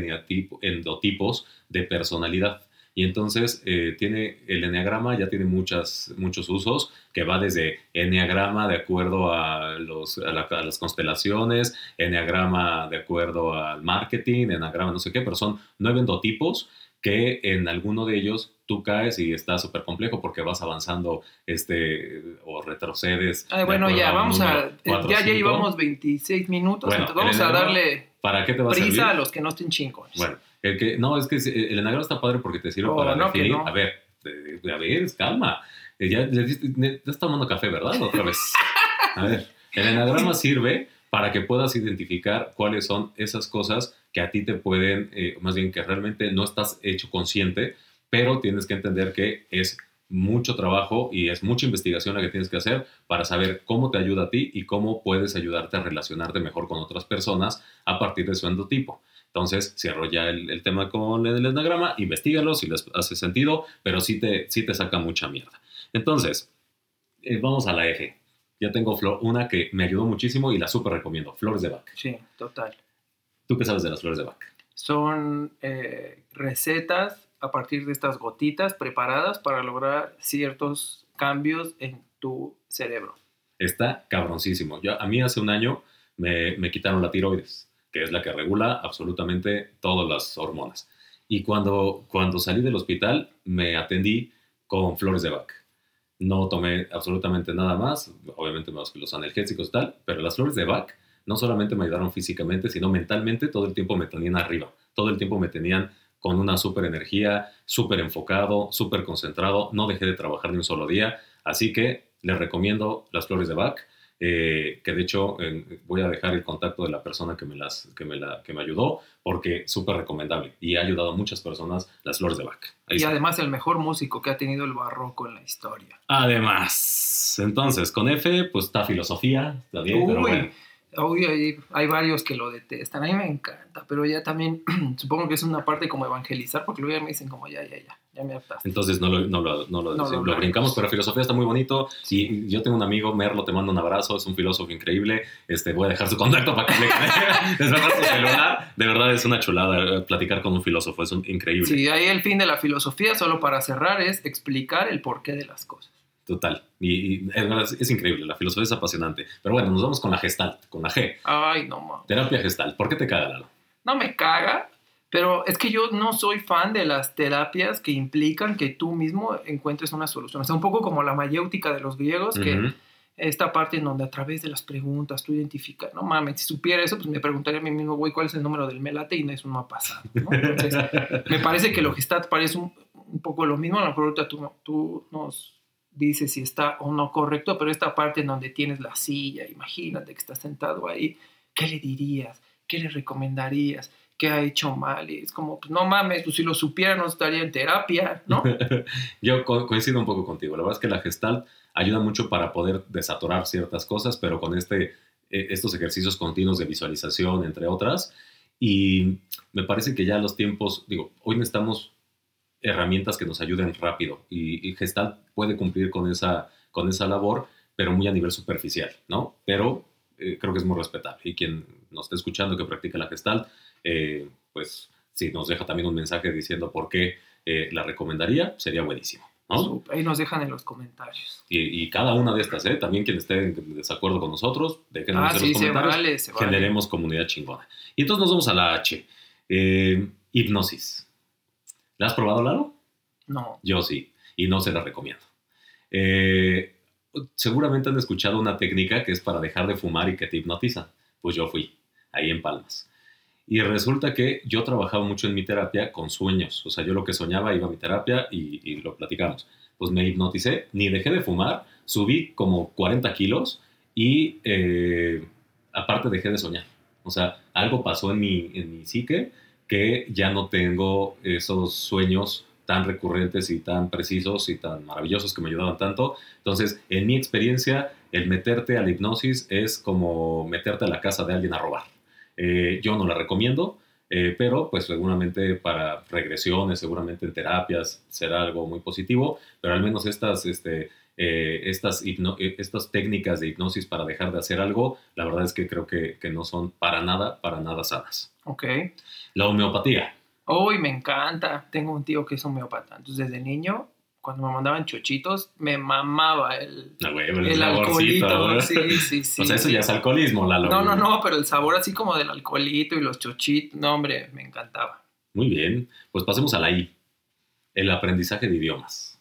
Speaker 1: endotipos de personalidad. Y entonces eh, tiene el enneagrama, ya tiene muchas, muchos usos, que va desde enneagrama de acuerdo a, los, a, la- a las constelaciones, enneagrama de acuerdo al marketing, enneagrama no sé qué, pero son nueve endotipos que en alguno de ellos tú caes y está súper complejo porque vas avanzando este, o retrocedes.
Speaker 2: Ay, bueno, ya, vamos a.
Speaker 1: número cuatro,
Speaker 2: ya, ya llevamos 26 minutos,
Speaker 1: Bueno,
Speaker 2: entonces vamos a darle
Speaker 1: ¿Para qué te va a servir?
Speaker 2: prisa a los que no estén chingones.
Speaker 1: Bueno, el que, no, es que el enagrama está padre porque te sirve
Speaker 2: Oh,
Speaker 1: para
Speaker 2: no,
Speaker 1: definir.
Speaker 2: no.
Speaker 1: A ver, eh, a ver, calma. Eh, Ya, ya, estás tomando café, ¿verdad? Otra vez. A ver, el enagrama sirve para que puedas identificar cuáles son esas cosas que a ti te pueden, eh, más bien que realmente no estás hecho consciente, pero tienes que entender que es mucho trabajo y es mucha investigación la que tienes que hacer para saber cómo te ayuda a ti y cómo puedes ayudarte a relacionarte mejor con otras personas a partir de su endotipo. Entonces, cierro ya el, el tema con el enagrama, investigalo si les hace sentido, pero sí te, sí te saca mucha mierda. Entonces, eh, vamos a la F. Ya tengo flor, una que me ayudó muchísimo y la súper recomiendo, Flores de Bach.
Speaker 2: Sí, total.
Speaker 1: ¿Tú qué sabes de las flores de Bach?
Speaker 2: Son eh, recetas a partir de estas gotitas preparadas para lograr ciertos cambios en tu cerebro.
Speaker 1: Está cabroncísimo. Yo, a mí hace un año me, me quitaron la tiroides, que es la que regula absolutamente todas las hormonas. Y cuando, cuando salí del hospital me atendí con flores de Bach. No tomé absolutamente nada más, obviamente más que los analgésicos y tal, pero las flores de Bach no solamente me ayudaron físicamente, sino mentalmente, todo el tiempo me tenían arriba, todo el tiempo me tenían con una súper energía, súper enfocado, súper concentrado, no dejé de trabajar ni un solo día, así que les recomiendo las flores de Bach, eh, que de hecho eh, voy a dejar el contacto de la persona que me, las, que me, la, que me ayudó, porque súper recomendable y ha ayudado a muchas personas las flores de Bach. Ahí
Speaker 2: y
Speaker 1: está.
Speaker 2: además el mejor músico que ha tenido el barroco en la historia.
Speaker 1: Además, entonces, con F, pues está filosofía, está bien, pero
Speaker 2: Uy,
Speaker 1: bueno.
Speaker 2: uy, hay, hay varios que lo detestan. A mí me encanta, pero ya también supongo que es una parte como evangelizar, porque luego ya me dicen como ya, ya, ya, ya me hartaste.
Speaker 1: Entonces no lo, no lo, no lo,
Speaker 2: No lo
Speaker 1: brincamos, pero filosofía está muy bonito. Y yo tengo un amigo, Merlo, te mando un abrazo, es un filósofo increíble. Este, voy a dejar su contacto para que le les su celular. De verdad es una chulada eh, platicar con un filósofo, es un- increíble.
Speaker 2: Sí, ahí el fin de la filosofía, solo para cerrar, es explicar el porqué de las cosas.
Speaker 1: Total. Y, y es, es increíble, la filosofía es apasionante. Pero bueno, nos vamos con la gestalt, con la G.
Speaker 2: Ay, no, mames.
Speaker 1: Terapia gestalt. ¿Por qué te caga, Lalo?
Speaker 2: no me caga, pero es que yo no soy fan de las terapias que implican que tú mismo encuentres una solución. O sea, un poco como la mayéutica de los griegos, que esta parte en donde a través de las preguntas tú identificas, no mames, si supiera eso, pues me preguntaría a mí mismo, güey, ¿cuál es el número del melate? Y no es un mapa pasado. ¿no? Entonces, me parece que lo que está parece un, un poco lo mismo. A lo mejor ahorita tú, tú nos dices si está o no correcto, pero esta parte en donde tienes la silla, imagínate que estás sentado ahí, ¿qué le dirías? ¿Qué le recomendarías? ¿Qué ha hecho mal? Y es como, pues no mames, pues si lo supiera no estaría en terapia, ¿no?
Speaker 1: Yo co- coincido un poco contigo. La verdad es que la gestalt ayuda mucho para poder desatorar ciertas cosas, pero con este, eh, estos ejercicios continuos de visualización, entre otras. Y me parece que ya los tiempos, digo, hoy necesitamos herramientas que nos ayuden rápido y, y Gestalt puede cumplir con esa, con esa labor, pero muy a nivel superficial, ¿no? Pero eh, creo que es muy respetable. Y quien nos esté escuchando que practica la Gestalt, eh, pues si nos deja también un mensaje diciendo por qué eh, la recomendaría, sería buenísimo, ¿no?
Speaker 2: Ahí nos dejan en los comentarios.
Speaker 1: Y, y cada una de estas, ¿eh? También quien esté en desacuerdo con nosotros, déjenos
Speaker 2: Ah,
Speaker 1: en
Speaker 2: sí,
Speaker 1: los
Speaker 2: se
Speaker 1: comentarios.
Speaker 2: vale, se vale.
Speaker 1: Generemos comunidad chingona. Y entonces nos vamos a la H. Hipnosis. ¿La has probado, Lalo?
Speaker 2: No.
Speaker 1: Yo sí, y no se la recomiendo. Eh, seguramente han escuchado una técnica que es para dejar de fumar y que te hipnotiza. pues yo fui, ahí en Palmas. Y resulta que yo trabajaba mucho en mi terapia con sueños. O sea, yo lo que soñaba iba a mi terapia y, lo platicamos. Pues me hipnoticé, ni dejé de fumar, subí como 40 kilos y eh, aparte dejé de soñar. O sea, algo pasó en mi, en mi psique que ya no tengo esos sueños tan recurrentes y tan precisos y tan maravillosos que me ayudaban tanto. Entonces, en mi experiencia, el meterte a la hipnosis es como meterte a la casa de alguien a robar. Eh, yo no la recomiendo, eh, pero pues seguramente para regresiones, seguramente en terapias será algo muy positivo, pero al menos estas, este, eh, estas, estas técnicas de hipnosis para dejar de hacer algo, la verdad es que creo que, que no son para nada, para nada sanas.
Speaker 2: Ok.
Speaker 1: La homeopatía.
Speaker 2: Uy, me encanta. Tengo un tío que es homeopata. Entonces, desde niño cuando me mandaban chochitos, me mamaba el,
Speaker 1: el, alcoholito.
Speaker 2: Sí, sí, sí.
Speaker 1: o sea, eso ya es alcoholismo, Lalo.
Speaker 2: No, no, no, pero el sabor así como del alcoholito y los chochitos, no, hombre, me encantaba.
Speaker 1: Muy bien, pues pasemos a la I, el aprendizaje de idiomas.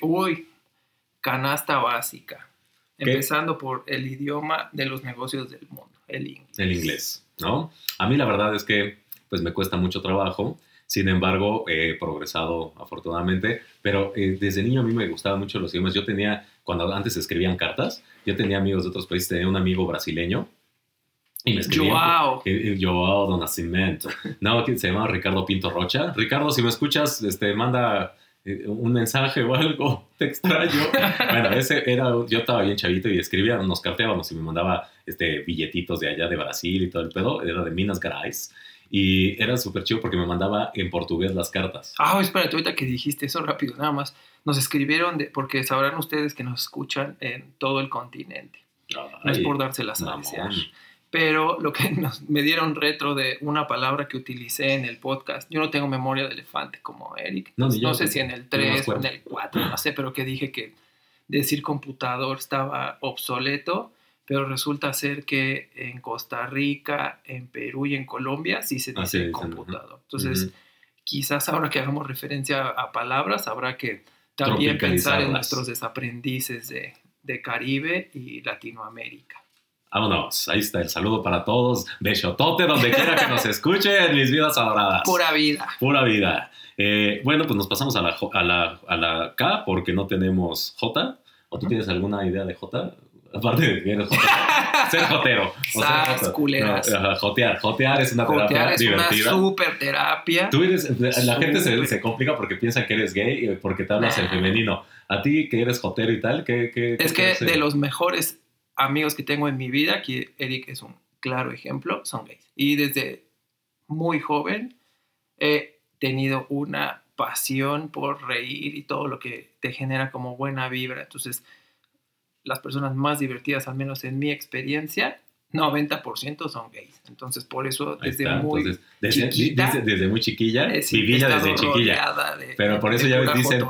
Speaker 2: uy, canasta básica. Empezando por el idioma de los negocios del mundo, el inglés.
Speaker 1: El inglés, ¿no? A mí la verdad es que pues me cuesta mucho trabajo sin embargo, he progresado afortunadamente, pero eh, desde niño a mí me gustaban mucho los idiomas. Yo tenía, cuando antes escribían cartas, yo tenía amigos de otros países, tenía un amigo brasileño y me escribía.
Speaker 2: Joao.
Speaker 1: Joao do Nascimento. No, se llama Ricardo Pinto Rocha. Ricardo, si me escuchas, este, manda eh, un mensaje o algo, te extraño. bueno, ese era, yo estaba bien chavito y escribía, nos carteábamos y me mandaba este, billetitos de allá de Brasil y todo el pedo, era de Minas Gerais. Y era súper chido porque me mandaba en portugués las cartas.
Speaker 2: Ah, espérate, ahorita que dijiste eso rápido, nada más. Nos escribieron, de, porque sabrán ustedes que nos escuchan en todo el continente. no es por dárselas a desear. Pero lo que nos, me dieron retro de una palabra que utilicé en el podcast, yo no tengo memoria de elefante como Eric. No, no sé si en el 3 o en el 4, no sé, pero que dije que decir computador estaba obsoleto pero resulta ser que en Costa Rica, en Perú y en Colombia sí se dice computador. Entonces, quizás ahora que hagamos referencia a palabras, habrá que también pensar en nuestros desaprendices de, de Caribe y Latinoamérica.
Speaker 1: Vámonos, ahí está el saludo para todos. Besotote donde quiera que nos escuchen, mis vidas adoradas.
Speaker 2: Pura vida.
Speaker 1: Pura vida. Eh, bueno, pues nos pasamos a la, a, la, a la K porque no tenemos J. ¿O tú tienes alguna idea de J? Aparte de que ser jotero.
Speaker 2: O sea, culeras.
Speaker 1: jotear. Jotear es una terapia es divertida.
Speaker 2: una super terapia.
Speaker 1: Tú eres, la gente se, se, complica porque piensa que eres gay y porque te hablas en femenino. A ti que eres jotero y tal, ¿qué, qué
Speaker 2: Es que de los mejores amigos que tengo en mi vida, que Eric es un claro ejemplo, son gays. Y desde muy joven he tenido una pasión por reír y todo lo que te genera como buena vibra. Entonces, las personas más divertidas, al menos en mi experiencia, 90% son gays. Entonces, por eso, desde muy
Speaker 1: desde, chiquita... Desde, muy chiquilla, desde chiquilla. pero por eso ya dicen,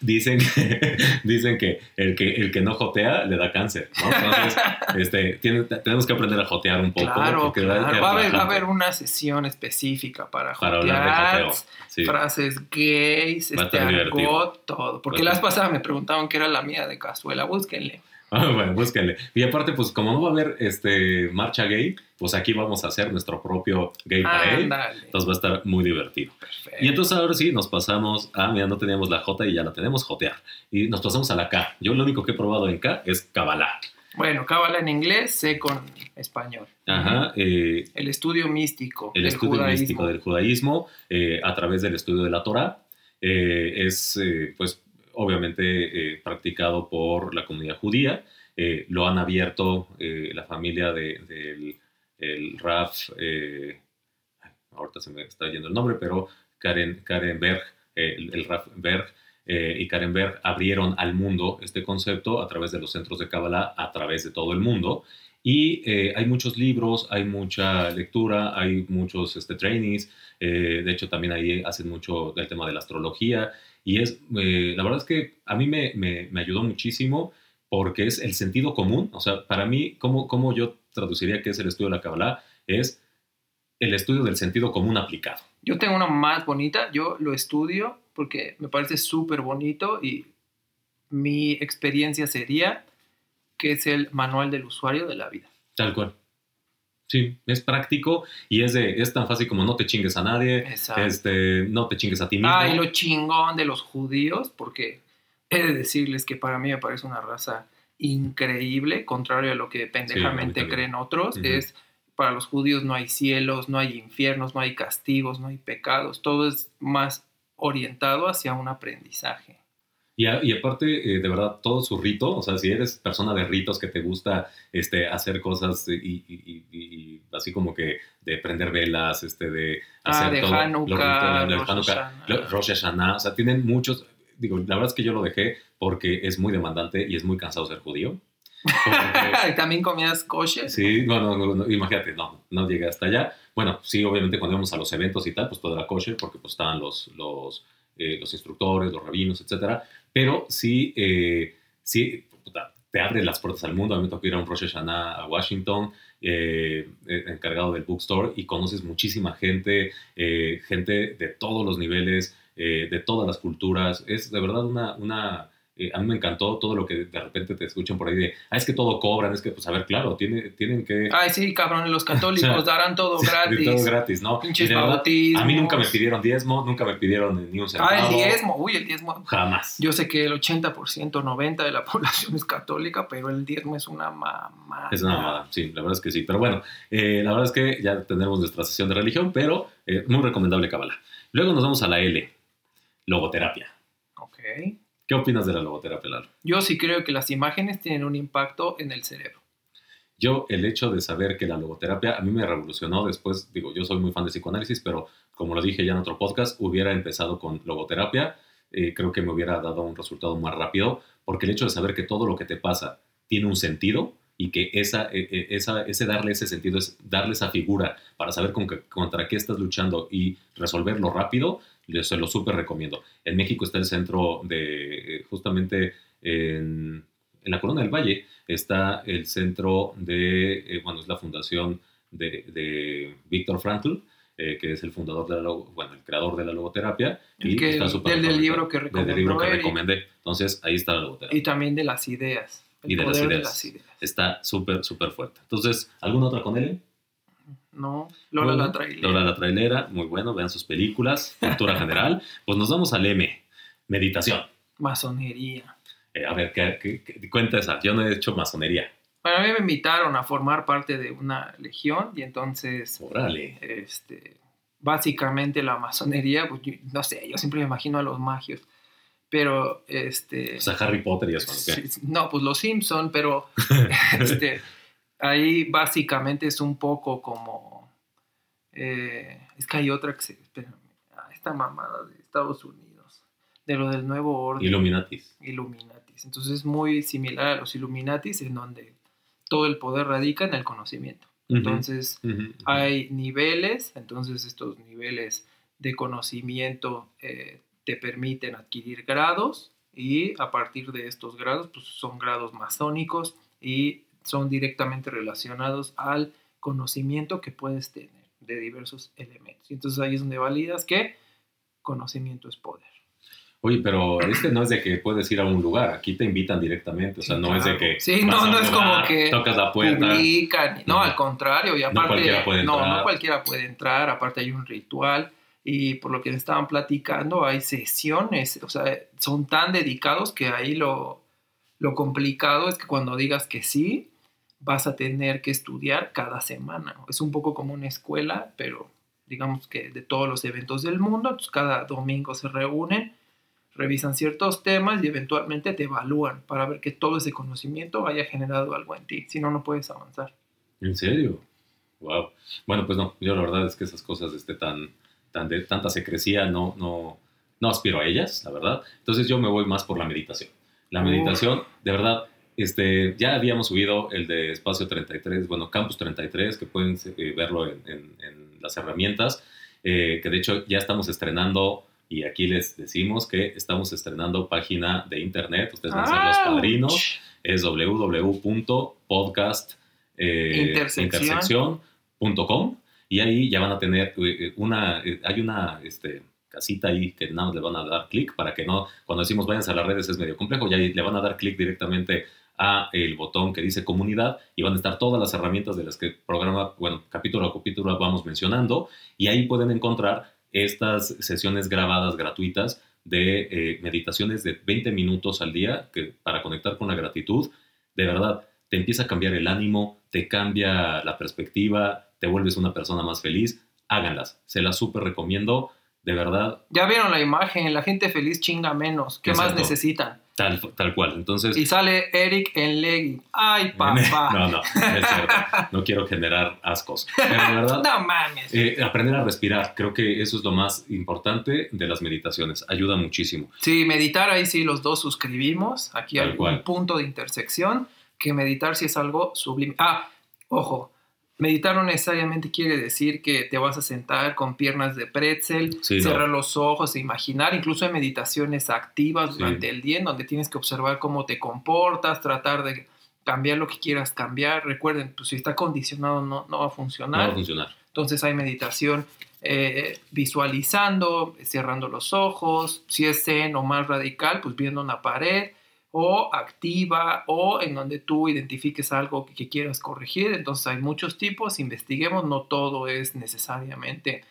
Speaker 1: dicen, dicen que el, que el que no jotea le da cáncer. Entonces, este, tenemos que aprender a jotear un poco.
Speaker 2: Claro, Va, a haber, una sesión específica para, jotear, frases gays, este argot, todo. Porque las pasadas me preguntaban qué era la mía de cazuela. Búsquenle.
Speaker 1: Ah, bueno, búsquenle. Y aparte, pues como no va a haber este, marcha gay, pues aquí vamos a hacer nuestro propio gay parade. Entonces va a estar muy divertido. Y entonces ahora sí nos pasamos a, mira, no teníamos la J y ya la tenemos, jotear. Y nos pasamos a la K. Yo lo único que he probado en K es Kabbalah.
Speaker 2: Bueno, Kabbalah en inglés, sé con español.
Speaker 1: Ajá. Eh,
Speaker 2: el estudio místico.
Speaker 1: El estudio místico del judaísmo eh, a través del estudio de la Torah. Eh, es, pues, obviamente eh, practicado por la comunidad judía. Eh, lo han abierto eh, la familia del de, Raf, ahorita se me está yendo el nombre, pero Karen, Karen Berg, el, Raf Berg y Karen Berg abrieron al mundo este concepto a través de los centros de Kabbalah, a través de todo el mundo. Y hay muchos libros, hay mucha lectura, hay muchos este, trainings. de hecho, también ahí hacen mucho del tema de la astrología. Y es, eh, la verdad es que a mí me, me, me, ayudó muchísimo porque es el sentido común. O sea, para mí, ¿cómo, cómo yo traduciría qué es el estudio de la Kabbalah? Es el estudio del sentido común aplicado.
Speaker 2: Yo tengo una más bonita, yo lo estudio porque me parece súper bonito y mi experiencia sería que es el manual del usuario de la vida.
Speaker 1: Tal cual. Sí, es práctico y es, de, es tan fácil como no te chingues a nadie, este, no te chingues a ti mismo.
Speaker 2: Ah, y lo chingón de los judíos, porque he de decirles que para mí me parece una raza increíble, contrario a lo que pendejamente creen otros, es para los judíos no hay cielos, no hay infiernos, no hay castigos, no hay pecados, todo es más orientado hacia un aprendizaje.
Speaker 1: Y, y aparte, eh, de verdad, todo su rito, o sea, si eres persona de ritos que te gusta este, hacer cosas y, y, así como que de prender velas, este, de
Speaker 2: ah, hacer de todo. Hanukkah,
Speaker 1: Rosh, Rosh Hashanah, o sea, tienen muchos, digo, la verdad es que yo lo dejé porque es muy demandante y es muy cansado ser judío.
Speaker 2: ¿Y ¿También comías kosher?
Speaker 1: Sí, no, no, no, imagínate, no, no llegué hasta allá. Bueno, sí, obviamente cuando íbamos a los eventos y tal, pues todo era kosher porque pues estaban los, los, eh, los instructores, los rabinos, etcétera. Pero sí, eh, sí, te abre las puertas al mundo. A mí me tocó ir a un Rosh Hashanah a Washington, eh, encargado del bookstore, y conoces muchísima gente, gente de todos los niveles, de todas las culturas. Es de verdad una eh, a mí me encantó todo lo que de repente te escuchan por ahí de, ah, es que todo cobran, es que, pues, a ver, claro, tiene, tienen que...
Speaker 2: Ay, sí, cabrón, los católicos darán todo gratis.
Speaker 1: todo gratis, ¿no?
Speaker 2: Pinches
Speaker 1: verdad, A mí nunca me pidieron diezmo, nunca me pidieron ni un centavo.
Speaker 2: Ah, el diezmo, uy, el diezmo.
Speaker 1: Jamás.
Speaker 2: Yo sé que el 80%, 90% de la población es católica, pero el diezmo es una mamada.
Speaker 1: Es una mamada, sí, la verdad es que sí. Pero bueno, eh, la verdad es que ya tenemos nuestra sesión de religión, pero eh, muy recomendable Kabbalah. Luego nos vamos a la L, logoterapia.
Speaker 2: Ok.
Speaker 1: ¿Qué opinas de la logoterapia, Lalo?
Speaker 2: Yo sí creo que las imágenes tienen un impacto en el cerebro.
Speaker 1: Yo, el hecho de saber que la logoterapia a mí me revolucionó después, digo, yo soy muy fan de psicoanálisis, pero como lo dije ya en otro podcast, hubiera empezado con logoterapia, eh, creo que me hubiera dado un resultado más rápido, porque el hecho de saber que todo lo que te pasa tiene un sentido y que esa, e, e, esa, ese darle ese sentido es darle esa figura para saber con contra qué estás luchando y resolverlo rápido, se lo súper recomiendo. En México está el centro de, eh, justamente en, la Corona del Valle, está el centro de, eh, bueno, es la fundación de, de Víctor Frankl, eh, que es el fundador de la, bueno, el creador de la logoterapia.
Speaker 2: y está súper del libro que
Speaker 1: recomendé. Del libro que recomendé. Entonces, ahí está la logoterapia.
Speaker 2: Y también de las ideas.
Speaker 1: y de las ideas. Está súper, súper fuerte. Entonces, ¿alguna otra con él?
Speaker 2: No, Lola la trailera.
Speaker 1: Lola la trailera, muy bueno, vean sus películas, cultura general. Pues nos vamos al M, meditación.
Speaker 2: Masonería.
Speaker 1: Eh, a ver, ¿qué, cuenta esa? Yo no he hecho masonería.
Speaker 2: Bueno, a mí me invitaron a formar parte de una legión y entonces...
Speaker 1: Órale.
Speaker 2: Este, básicamente la masonería, pues, no sé, yo siempre me imagino a los magios pero este
Speaker 1: o sea Harry Potter y eso
Speaker 2: no pues los Simpson pero este ahí básicamente es un poco como... Eh, es que hay otra que se... Espérame, ah, esta mamada de Estados Unidos, de lo del nuevo orden.
Speaker 1: Illuminatis.
Speaker 2: Illuminatis. Entonces es muy similar a los Illuminatis en donde todo el poder radica en el conocimiento. Entonces hay niveles, entonces estos niveles de conocimiento eh, te permiten adquirir grados y a partir de estos grados pues son grados masónicos y son directamente relacionados al conocimiento que puedes tener de diversos elementos. Y entonces ahí es donde validas que conocimiento es poder.
Speaker 1: Oye, pero este no es de que puedes ir a un lugar, aquí te invitan directamente, o sea, no es de que...
Speaker 2: Sí, no, no es como que...
Speaker 1: Tocas la puerta.
Speaker 2: Publican, no, al contrario, y aparte... No cualquiera puede entrar. No, no cualquiera puede entrar, aparte hay un ritual, y por lo que estaban platicando, hay sesiones, o sea, son tan dedicados que ahí lo, lo complicado es que cuando digas que sí, vas a tener que estudiar cada semana. Es un poco como una escuela, pero digamos que de todos los eventos del mundo, entonces cada domingo se reúnen, revisan ciertos temas y eventualmente te evalúan para ver que todo ese conocimiento haya generado algo en ti, si no, no puedes avanzar.
Speaker 1: ¿En serio? Wow. Bueno, pues no, yo la verdad es que esas cosas este, tan, tan de tanta secrecía no, no, no aspiro a ellas, la verdad. Entonces yo me voy más por la meditación. La meditación, de verdad, este, ya habíamos subido el de Espacio 33, bueno, Campus 33, que pueden eh, verlo en, las herramientas, eh, que de hecho ya estamos estrenando, y aquí les decimos que estamos estrenando página de internet, ustedes van a ser los padrinos, es www.podcastintersección.com eh, y ahí ya van a tener una, hay una, este, casita ahí que nada más le van a dar clic para que no, cuando decimos váyanse a las redes es medio complejo, ya le van a dar clic directamente a el botón que dice comunidad y van a estar todas las herramientas de las que programa, bueno, capítulo a capítulo vamos mencionando y ahí pueden encontrar estas sesiones grabadas gratuitas de eh, meditaciones de 20 minutos al día que, para conectar con la gratitud. De verdad, te empieza a cambiar el ánimo, te cambia la perspectiva, te vuelves una persona más feliz. Háganlas, se las súper recomiendo, de verdad.
Speaker 2: Ya vieron la imagen, la gente feliz chinga menos. ¿Qué más necesitan?
Speaker 1: Tal, tal cual. Entonces.
Speaker 2: Y sale Eric en legging. Ay, papá.
Speaker 1: No, no, es cierto. No quiero generar ascos. Pero de verdad.
Speaker 2: no mames.
Speaker 1: Eh, aprender a respirar. Creo que eso es lo más importante de las meditaciones. Ayuda muchísimo.
Speaker 2: Sí, meditar ahí sí los dos suscribimos. Aquí hay un punto de intersección. Que meditar sí es algo sublime. Ah, ojo Meditar no necesariamente quiere decir que te vas a sentar con piernas de pretzel, cerrar los ojos e imaginar. Incluso hay meditaciones activas durante el día en donde tienes que observar cómo te comportas, tratar de cambiar lo que quieras cambiar. Recuerden, pues si está condicionado no, no va a funcionar.
Speaker 1: No va a funcionar.
Speaker 2: Entonces hay meditación eh, visualizando, cerrando los ojos. Si es zen o más radical, pues viendo una pared o activa o en donde tú identifiques algo que, quieras corregir. Entonces hay muchos tipos, investiguemos, no todo es necesariamente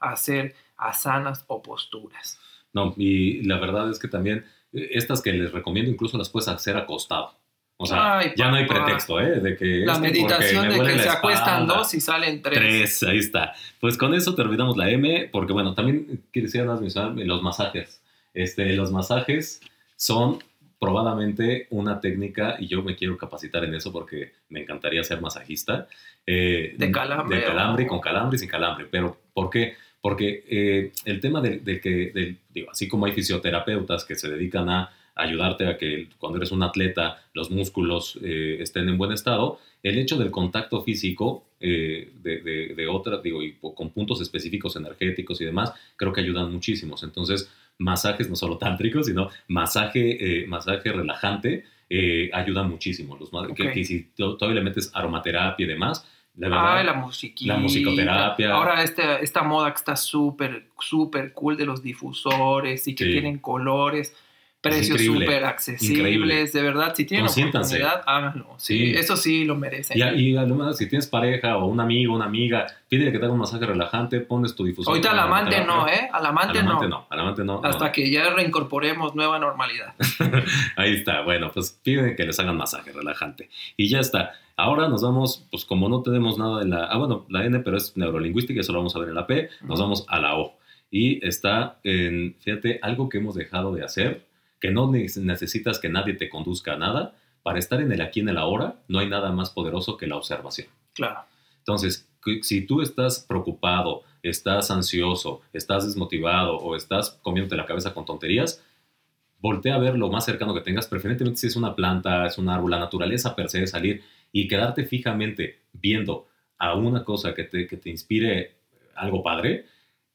Speaker 2: hacer asanas o posturas.
Speaker 1: No, y la verdad es que también eh, estas que les recomiendo incluso las puedes hacer acostado. O sea, ya no hay pretexto, ¿eh? De que
Speaker 2: la meditación de que se acuestan dos y salen tres.
Speaker 1: Tres, ahí está. Pues con eso terminamos la M, porque bueno, también quisiera mencionar los masajes. Este, los masajes son probadamente una técnica, y yo me quiero capacitar en eso porque me encantaría ser masajista.
Speaker 2: Eh, de calambre.
Speaker 1: De calambre, con calambre y sin calambre. Pero, ¿por qué? Porque eh, el tema de, que, digo, así como hay fisioterapeutas que se dedican a ayudarte a que cuando eres un atleta los músculos eh, estén en buen estado, el hecho del contacto físico de, de, de otra, digo, y con puntos específicos energéticos y demás, creo que ayudan muchísimos. Entonces, masajes no solo tántricos, sino masaje, eh, masaje relajante, eh, ayuda muchísimo. Los, que, si todavía le metes aromaterapia y demás,
Speaker 2: de verdad, la musiquita.
Speaker 1: La musicoterapia.
Speaker 2: Ahora esta, esta moda que está súper, súper cool de los difusores y que tienen colores precios súper accesibles, de verdad. Si tienen oportunidad, háganlo. Sí, Eso sí lo merecen.
Speaker 1: Y, además, si tienes pareja o un amigo, una amiga, pide que te haga un masaje relajante, pones tu difusor.
Speaker 2: Ahorita al amante no, ¿eh? Al amante,
Speaker 1: al amante no. Al amante no.
Speaker 2: Hasta que ya reincorporemos nueva normalidad.
Speaker 1: Ahí está. Bueno, pues piden que les hagan masaje relajante. Y ya está. Ahora nos vamos, pues como no tenemos nada de la... Ah, bueno, la N, pero es neurolingüística, eso lo vamos a ver en la P. Nos vamos a la O. Y está en, fíjate, algo que hemos dejado de hacer que no necesitas que nadie te conduzca a nada. Para estar en el aquí en el ahora, no hay nada más poderoso que la observación.
Speaker 2: Claro.
Speaker 1: Entonces, si tú estás preocupado, estás ansioso, estás desmotivado o estás comiéndote la cabeza con tonterías, voltea a ver lo más cercano que tengas, preferentemente si es una planta, es un árbol, la naturaleza per se, salir y quedarte fijamente viendo a una cosa que te, que te inspire algo padre,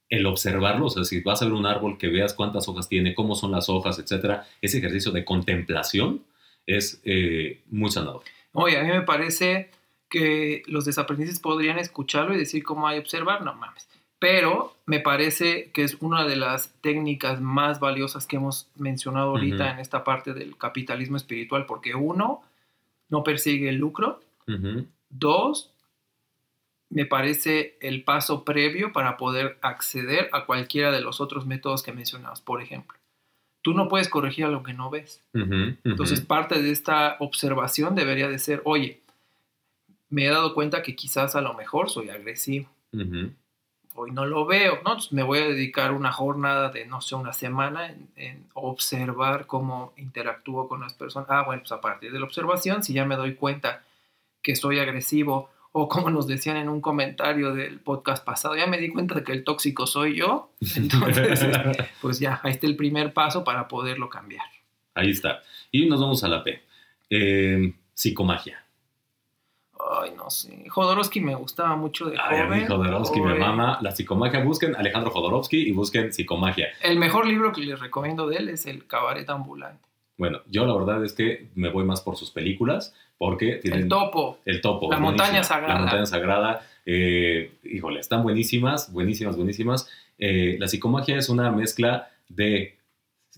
Speaker 1: el observarlo, o sea, si vas a ver un árbol, que veas cuántas hojas tiene, cómo son las hojas, etcétera, ese ejercicio de contemplación es eh, muy sanador.
Speaker 2: Oye, a mí me parece que los desaprendices podrían escucharlo y decir cómo hay observar, no mames. Pero me parece que es una de las técnicas más valiosas que hemos mencionado ahorita en esta parte del capitalismo espiritual, porque uno, no persigue el lucro, dos, me parece el paso previo para poder acceder a cualquiera de los otros métodos que mencionabas. Por ejemplo, tú no puedes corregir a lo que no ves. Entonces, parte de esta observación debería de ser, oye, me he dado cuenta que quizás a lo mejor soy agresivo. Hoy no lo veo, ¿no? Entonces me voy a dedicar una jornada de, no sé, una semana en, en, observar cómo interactúo con las personas. Ah, bueno, pues a partir de la observación, si ya me doy cuenta que soy agresivo o como nos decían en un comentario del podcast pasado, ya me di cuenta de que el tóxico soy yo, entonces pues ya, ahí está el primer paso para poderlo cambiar.
Speaker 1: Ahí está. Y nos vamos a la P. Eh, psicomagia.
Speaker 2: Ay, no sé. Jodorowsky me gustaba mucho de Ay, joven. A mí
Speaker 1: Jodorowsky me mama. La psicomagia. Busquen Alejandro Jodorowsky y busquen psicomagia.
Speaker 2: El mejor libro que les recomiendo de él es El cabaret ambulante.
Speaker 1: Bueno, yo la verdad es que me voy más por sus películas porque
Speaker 2: tienen... El topo.
Speaker 1: El topo.
Speaker 2: La montaña sagrada.
Speaker 1: La montaña sagrada. Eh, híjole, están buenísimas, buenísimas, buenísimas. Eh, la psicomagia es una mezcla de,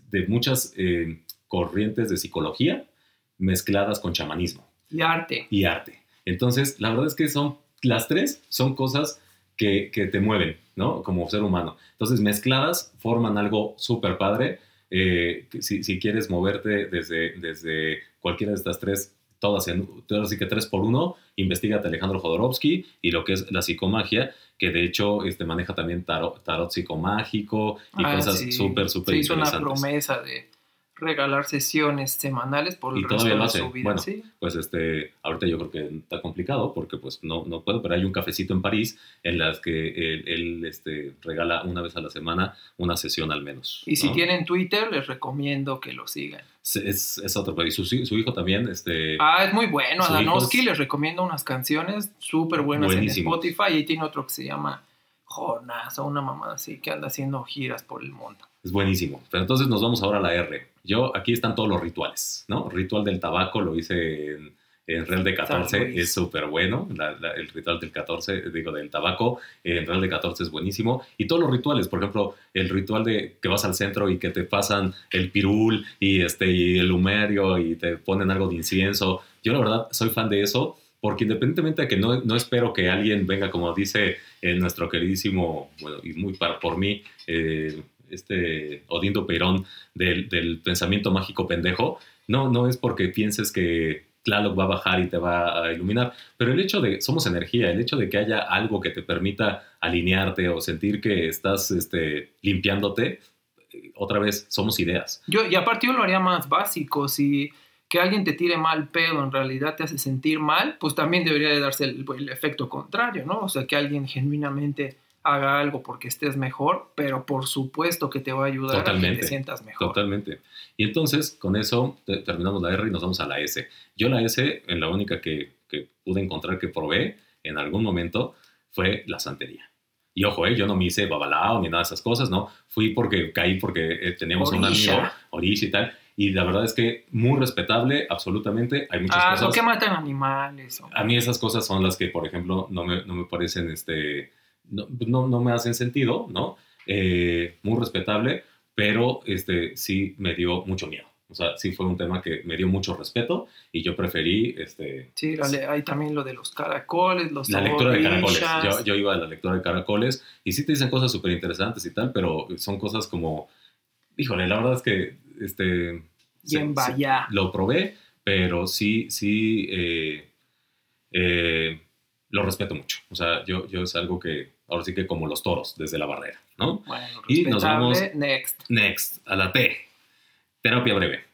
Speaker 1: de muchas eh, corrientes de psicología mezcladas con chamanismo.
Speaker 2: Y arte.
Speaker 1: Y arte. Entonces, la verdad es que son, las tres son cosas que, que te mueven, ¿no? Como ser humano. Entonces, mezcladas forman algo súper padre. Eh, si, si, quieres moverte desde, desde cualquiera de estas tres, todas, en, todas así que tres por uno, investigate Alejandro Jodorowsky y lo que es la psicomagia, que de hecho este, maneja también tarot, tarot psicomágico y ah, cosas súper, súper
Speaker 2: sí, interesantes. hizo una promesa de regalar sesiones semanales por el y resto de su vida.
Speaker 1: Bueno, pues este, ahorita yo creo que está complicado porque pues no, no puedo, pero hay un cafecito en París en las que él, este, regala una vez a la semana una sesión al menos.
Speaker 2: Y si tienen Twitter, les recomiendo que lo sigan.
Speaker 1: Es, es otro, y su, su, hijo también. Este,
Speaker 2: ah, es muy bueno. Danowski les recomiendo unas canciones súper buenas en Spotify y tiene otro que se llama Jonas o una mamá así que anda haciendo giras por el mundo.
Speaker 1: Es buenísimo. Pero entonces nos vamos ahora a la R. Yo, aquí están todos los rituales, ¿no? Ritual del tabaco lo hice en, en Real de 14, es súper bueno. el ritual del 14, digo, del tabaco, en Real de 14 es buenísimo. Y todos los rituales, por ejemplo, el ritual de que vas al centro y que te pasan el pirul y, este, y el humerio y te ponen algo de incienso. Yo, la verdad, soy fan de eso porque independientemente de que no, no espero que alguien venga, como dice eh, nuestro queridísimo, bueno, y muy para, por mí, eh, este Odindo Peirón del, del, pensamiento mágico pendejo, no, no es porque pienses que Tlaloc va a bajar y te va a iluminar, pero el hecho de, somos energía, el hecho de que haya algo que te permita alinearte o sentir que estás este, limpiándote, otra vez, somos ideas.
Speaker 2: Yo, y aparte yo lo haría más básico, si que alguien te tire mal pedo en realidad te hace sentir mal, pues también debería de darse el, el efecto contrario, ¿no? O sea, que alguien genuinamente haga algo porque estés mejor, pero por supuesto que te va a ayudar a que te sientas mejor.
Speaker 1: Totalmente. Y entonces, con eso terminamos la R y nos vamos a la S. Yo la S, en la única que, que pude encontrar que probé en algún momento, fue la santería. Y ojo, eh, yo no me hice babalao ni nada de esas cosas, ¿no? Fui porque caí porque eh, teníamos un amigo, Orisha y tal. Y la verdad es que muy respetable, absolutamente. Hay muchas ah, cosas.
Speaker 2: que matan animales.
Speaker 1: A mí esas cosas son las que, por ejemplo, no me, no me parecen este, no, no, me hacen sentido, ¿no? Eh, muy respetable, pero este, sí me dio mucho miedo. O sea, sí fue un tema que me dio mucho respeto y yo preferí... Este,
Speaker 2: sí, hay también lo de los caracoles, los...
Speaker 1: La lectura de caracoles. Yo, yo, iba a la lectura de caracoles y sí te dicen cosas súper interesantes y tal, pero son cosas como... Híjole, la verdad es que... Este,
Speaker 2: Bien, vaya.
Speaker 1: lo probé, pero sí, sí... Eh, eh, lo respeto mucho. O sea, yo, yo es algo que ahora sí que como los toros desde la barrera, ¿no?
Speaker 2: Bueno, y nos vamos next.
Speaker 1: Next, a la T. Terapia breve.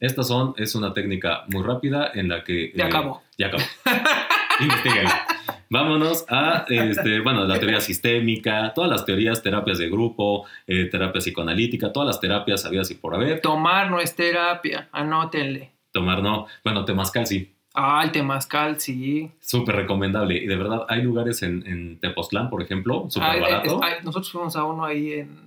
Speaker 1: Estas son, es una técnica muy rápida en la que...
Speaker 2: Ya eh, acabó.
Speaker 1: Ya acabó. Vámonos a, este, bueno, la teoría sistémica, todas las teorías, terapias de grupo, eh, terapia psicoanalítica, todas las terapias habidas y por haber.
Speaker 2: Tomar no es terapia, anótenle.
Speaker 1: Tomar no. Bueno, temazcal sí.
Speaker 2: Ah, el Temazcal, sí.
Speaker 1: Súper recomendable. Y de verdad, hay lugares en, en Tepoztlán, por ejemplo, súper barato.
Speaker 2: nosotros fuimos a uno ahí en,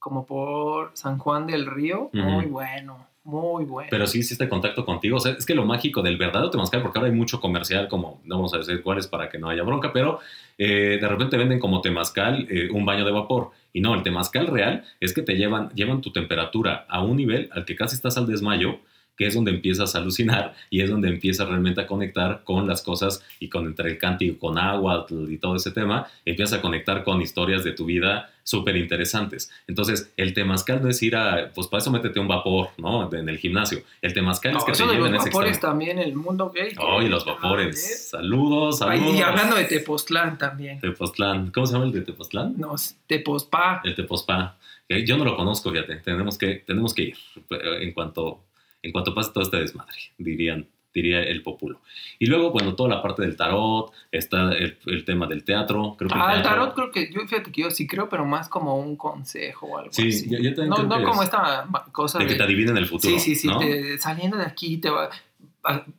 Speaker 2: como por San Juan del Río. Muy bueno, muy bueno.
Speaker 1: Pero sí hiciste contacto contigo. O sea, es que lo mágico del verdadero Temazcal, porque ahora hay mucho comercial, como no vamos a decir cuáles para que no haya bronca, pero eh, de repente venden como Temazcal eh, un baño de vapor. Y no, el Temazcal real es que te llevan, llevan tu temperatura a un nivel al que casi estás al desmayo que es donde empiezas a alucinar y es donde empiezas realmente a conectar con las cosas y con entre el cántico, con agua y todo ese tema, empiezas a conectar con historias de tu vida súper interesantes. Entonces, el temazcal no es ir a, pues para eso métete un vapor, ¿no? En el gimnasio. El temazcal es que te lleven
Speaker 2: los vapores también, el mundo gay.
Speaker 1: Oh, y los vapores. Saludos, saludos.
Speaker 2: Y hablando de Tepoztlán también.
Speaker 1: Tepoztlán. ¿Cómo se llama el de Tepoztlán?
Speaker 2: No, Tepozpa.
Speaker 1: El Tepozpa. Yo no lo conozco, fíjate. Tenemos que, tenemos que ir en cuanto en cuanto pase todo este desmadre, dirían, diría el populo. Y luego, bueno, toda la parte del tarot, está el, tema del teatro.
Speaker 2: Creo que ah, el, tarot creo que, yo fíjate que yo sí creo, pero más como un consejo o algo
Speaker 1: sí,
Speaker 2: así.
Speaker 1: Yo, yo
Speaker 2: no, no como esta cosa
Speaker 1: de, de, que te adivinen el futuro.
Speaker 2: Sí, sí, sí, saliendo de aquí te va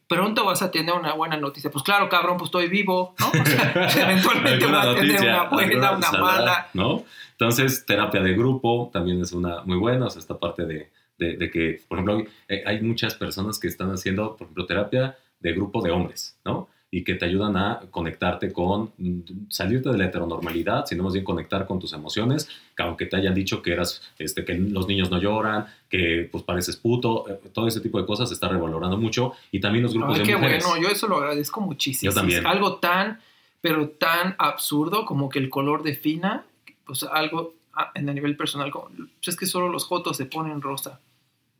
Speaker 2: pronto vas a tener una buena noticia. Pues claro, cabrón, pues estoy vivo, ¿no? eventualmente vas a tener una buena, una mala.
Speaker 1: ¿no? Entonces, terapia de grupo también es una muy buena, o sea, esta parte de, de, que, por ejemplo, eh, hay muchas personas que están haciendo, por ejemplo, terapia de grupo de hombres, ¿no? y que te ayudan a conectarte con, mm, salirte de la heteronormalidad, sino más bien conectar con tus emociones, que aunque te hayan dicho que eras, este, que los niños no lloran, que pues pareces puto, eh, todo ese tipo de cosas se está revalorando mucho y también los grupos
Speaker 2: Ay,
Speaker 1: de
Speaker 2: qué
Speaker 1: mujeres.
Speaker 2: bueno, yo eso lo agradezco muchísimo.
Speaker 1: Yo también.
Speaker 2: Algo tan, pero tan absurdo como que el color defina, pues algo ah, en el nivel personal, como, pues es que solo los jotos se ponen rosa.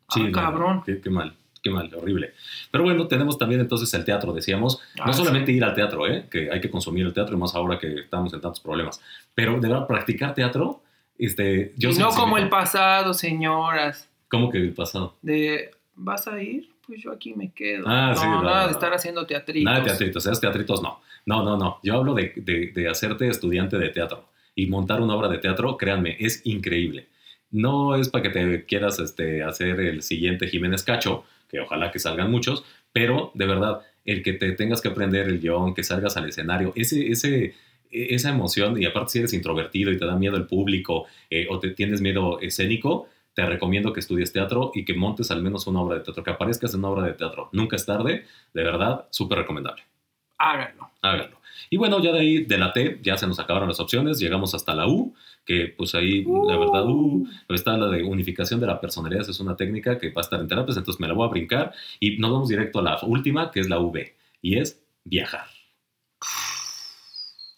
Speaker 2: Ah,
Speaker 1: Sí, no,
Speaker 2: cabrón.
Speaker 1: Qué, qué mal, qué mal, horrible. Pero bueno, tenemos también entonces el teatro, decíamos.
Speaker 2: Ah,
Speaker 1: no solamente
Speaker 2: sí.
Speaker 1: ir al teatro, ¿eh? que hay que consumir el teatro, y más ahora que estamos en tantos problemas. Pero de verdad, practicar teatro, este, yo
Speaker 2: y no como el pasado, señoras,
Speaker 1: ¿Cómo que el pasado?
Speaker 2: de ¿vas a ir? Pues yo aquí me quedo.
Speaker 1: Ah,
Speaker 2: no,
Speaker 1: sí, no,
Speaker 2: nada
Speaker 1: no.
Speaker 2: de estar haciendo teatritos.
Speaker 1: Nada de teatritos, ¿sabes? Teatritos no. No, no, no. Yo hablo de, de- de hacerte estudiante de teatro y montar una obra de teatro, créanme, es increíble. No es para que te quieras este, hacer el siguiente Jiménez Cacho, que ojalá que salgan muchos, pero de verdad, el que te tengas que aprender el guion, que salgas al escenario, ese, ese, e- esa emoción, y aparte si eres introvertido y te da miedo el público eh, o te tienes miedo escénico, te recomiendo que estudies teatro y que montes al menos una obra de teatro, que aparezcas en una obra de teatro. Nunca es tarde, de verdad, súper recomendable.
Speaker 2: Háganlo.
Speaker 1: Háganlo. Y bueno, ya de ahí, de la T, ya se nos acabaron las opciones, llegamos hasta la U, que pues ahí, la verdad, uh, está la de unificación de la personalidad, es una técnica que va a estar en terapias, entonces me la voy a brincar y nos vamos directo a la última, que es la V, y es viajar.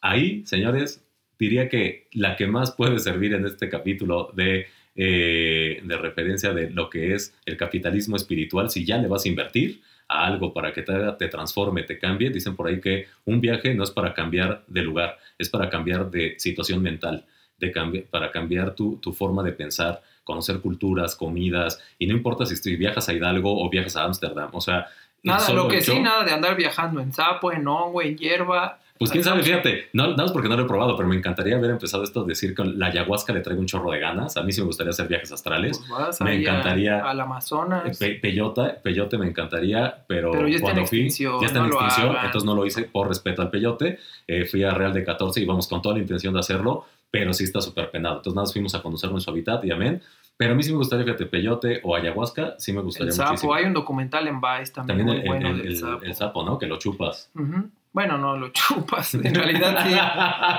Speaker 1: Ahí, señores, diría que la que más puede servir en este capítulo de, eh, de referencia de lo que es el capitalismo espiritual, si ya le vas a invertir a algo para que te, haga- te transforme, te cambie, dicen por ahí que un viaje no es para cambiar de lugar, es para cambiar de situación mental, de cambi- para cambiar tu, tu forma de pensar, conocer culturas, comidas, y no importa si tú viajas a Hidalgo o viajas a Ámsterdam, o sea...
Speaker 2: Nada, lo que sí, nada de andar viajando en sapo, en hongo, en hierba.
Speaker 1: Pues quién sabe, fíjate, no, nada más porque no lo he probado, pero me encantaría haber empezado esto, decir que la ayahuasca le traigo un chorro de ganas. A mí sí me gustaría hacer viajes astrales.
Speaker 2: Pues vas
Speaker 1: Me encantaría-
Speaker 2: al Amazonas.
Speaker 1: Pe- Peyota, peyote me encantaría, pero,
Speaker 2: Pero ya está en
Speaker 1: cuando fui,
Speaker 2: extinción,
Speaker 1: ya está en
Speaker 2: no lo
Speaker 1: extinción, entonces no lo hice por respeto al peyote. Eh, fui a Real de 14 y vamos con toda la intención de hacerlo, pero sí está súper penado. Entonces nada más fuimos a conocer nuestro hábitat y amén. Pero a mí sí me gustaría, fíjate, peyote o ayahuasca, sí me gustaría
Speaker 2: El sapo,
Speaker 1: muchísimo.
Speaker 2: hay un documental en Vice también,
Speaker 1: También
Speaker 2: muy
Speaker 1: el,
Speaker 2: bueno
Speaker 1: el-
Speaker 2: del
Speaker 1: el-
Speaker 2: sapo.
Speaker 1: el sapo, ¿no? Que lo chupas.
Speaker 2: Ujú. Bueno, no lo chupas, en realidad sí,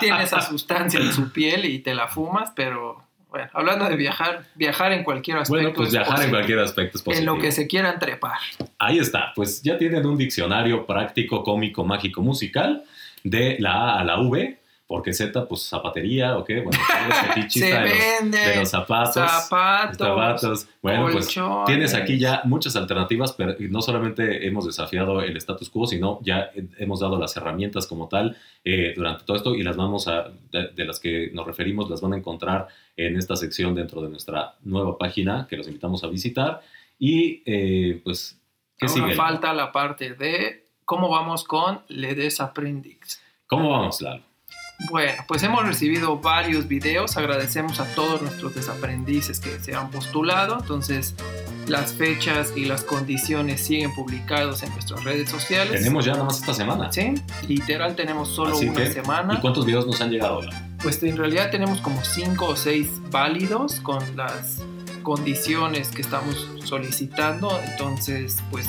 Speaker 2: tiene esa sustancia en su piel y te la fumas, pero bueno, hablando de viajar, viajar en cualquier aspecto.
Speaker 1: Bueno, pues
Speaker 2: es
Speaker 1: viajar en cualquier aspecto es
Speaker 2: En
Speaker 1: positivo.
Speaker 2: lo que se quieran trepar.
Speaker 1: Ahí está, pues ya tienen un diccionario práctico, cómico, mágico, musical de la A a la V, porque Z, pues zapatería, ¿o qué? Bueno, de, los, de los zapatos.
Speaker 2: zapatos,
Speaker 1: zapatos. Bueno, pues
Speaker 2: colchones.
Speaker 1: tienes aquí ya muchas alternativas, pero no solamente hemos desafiado el status quo, sino ya hemos dado las herramientas como tal eh, durante todo esto y las vamos a, de, de las que nos referimos, las van a encontrar en esta sección dentro de nuestra nueva página que los invitamos a visitar. Y eh, pues, ¿qué
Speaker 2: Ahora
Speaker 1: sigue?
Speaker 2: falta la parte de cómo vamos con Le Desaprendix.
Speaker 1: ¿Cómo vamos, Lalo?
Speaker 2: Bueno, pues hemos recibido varios videos. Agradecemos a todos nuestros desaprendices que se han postulado. Entonces, las fechas y las condiciones siguen publicados en nuestras redes sociales.
Speaker 1: Tenemos ya nada más esta semana.
Speaker 2: Sí, literal tenemos solo
Speaker 1: Así
Speaker 2: una
Speaker 1: que,
Speaker 2: semana.
Speaker 1: ¿Y cuántos videos nos han llegado?
Speaker 2: Pues en realidad tenemos como cinco o seis válidos con las condiciones que estamos solicitando. Entonces, pues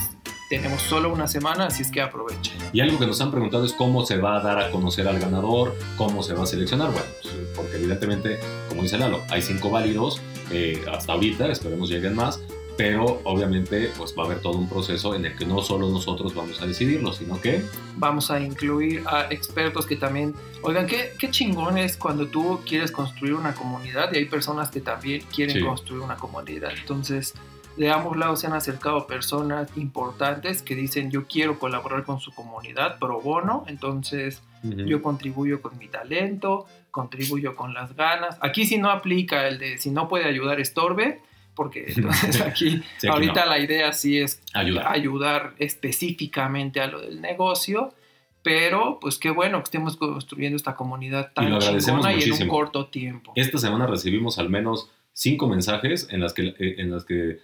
Speaker 2: tenemos solo una semana, así es que aprovechen.
Speaker 1: Y algo que nos han preguntado es cómo se va a dar a conocer al ganador, cómo se va a seleccionar. Bueno, pues, porque evidentemente, como dice Lalo, hay cinco válidos eh, hasta ahorita, esperemos lleguen más, pero obviamente pues va a haber todo un proceso en el que no solo nosotros vamos a decidirlo, sino que
Speaker 2: Vamos a incluir a expertos que también... Oigan, qué, qué chingón es cuando tú quieres construir una comunidad y hay personas que también quieren
Speaker 1: Sí.
Speaker 2: construir una comunidad. Entonces, de ambos lados se han acercado personas importantes que dicen yo quiero colaborar con su comunidad pro bono, entonces yo contribuyo con mi talento, contribuyo con las ganas. Aquí sí no aplica el de si no puede ayudar estorbe, porque entonces aquí
Speaker 1: Sí, aquí
Speaker 2: ahorita
Speaker 1: no.
Speaker 2: la idea sí es
Speaker 1: ayuda.
Speaker 2: ayudar específicamente a lo del negocio, pero pues qué bueno que estemos construyendo esta comunidad
Speaker 1: Y
Speaker 2: tan
Speaker 1: lo agradecemos
Speaker 2: chingona y en un corto tiempo.
Speaker 1: Esta semana recibimos al menos cinco mensajes en las que, eh, en las que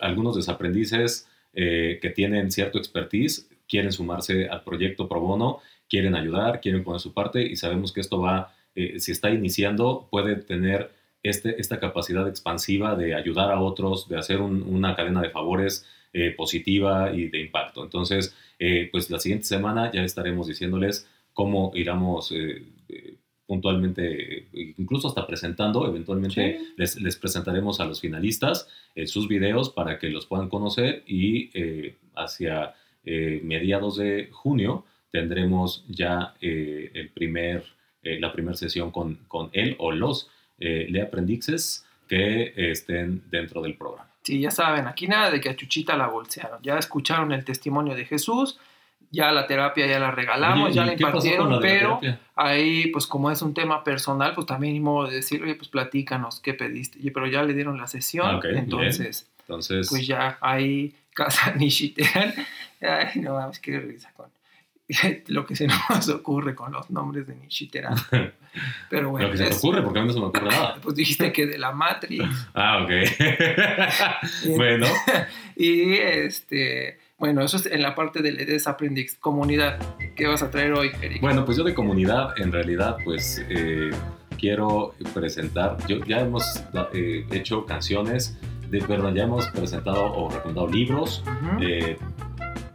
Speaker 1: algunos desaprendices eh, que tienen cierto expertise quieren sumarse al proyecto pro bono, quieren ayudar, quieren poner su parte y sabemos que esto va, eh, si está iniciando, puede tener este, esta capacidad expansiva de ayudar a otros, de hacer un- una cadena de favores eh, positiva y de impacto. Entonces, pues la siguiente semana ya estaremos diciéndoles cómo iremos puntualmente, incluso hasta presentando, eventualmente les, les, presentaremos a los finalistas sus videos para que los puedan conocer y hacia mediados de junio tendremos ya el primer, la primera sesión con, con él o los le aprendixes que estén dentro del programa.
Speaker 2: Sí, ya saben, aquí nada de que a Chuchita la bolsearon. Ya escucharon el testimonio de Jesús, ya la terapia ya la regalamos, ya la impartieron, pero ahí, pues como es un tema personal, pues también ni modo de decir, oye, pues platícanos, ¿qué pediste? Pero ya le dieron la sesión, ah, entonces, entonces, pues ya ahí casa Nishiteran. Ay, no, vamos, qué risa con lo que se nos ocurre con los nombres de Nishiteran. Pero bueno.
Speaker 1: Lo que se te ocurre, porque a mí no se me ocurre nada.
Speaker 2: Pues dijiste que de la Matrix.
Speaker 1: Ah, ok. bueno.
Speaker 2: y este. Bueno, eso es en la parte de Desaprendiz, comunidad. ¿Qué vas a traer hoy, Eric?
Speaker 1: Bueno, pues yo de comunidad, en realidad, pues eh, quiero presentar. Yo, ya hemos eh, hecho canciones, de, perdón, ya hemos presentado o recomendado libros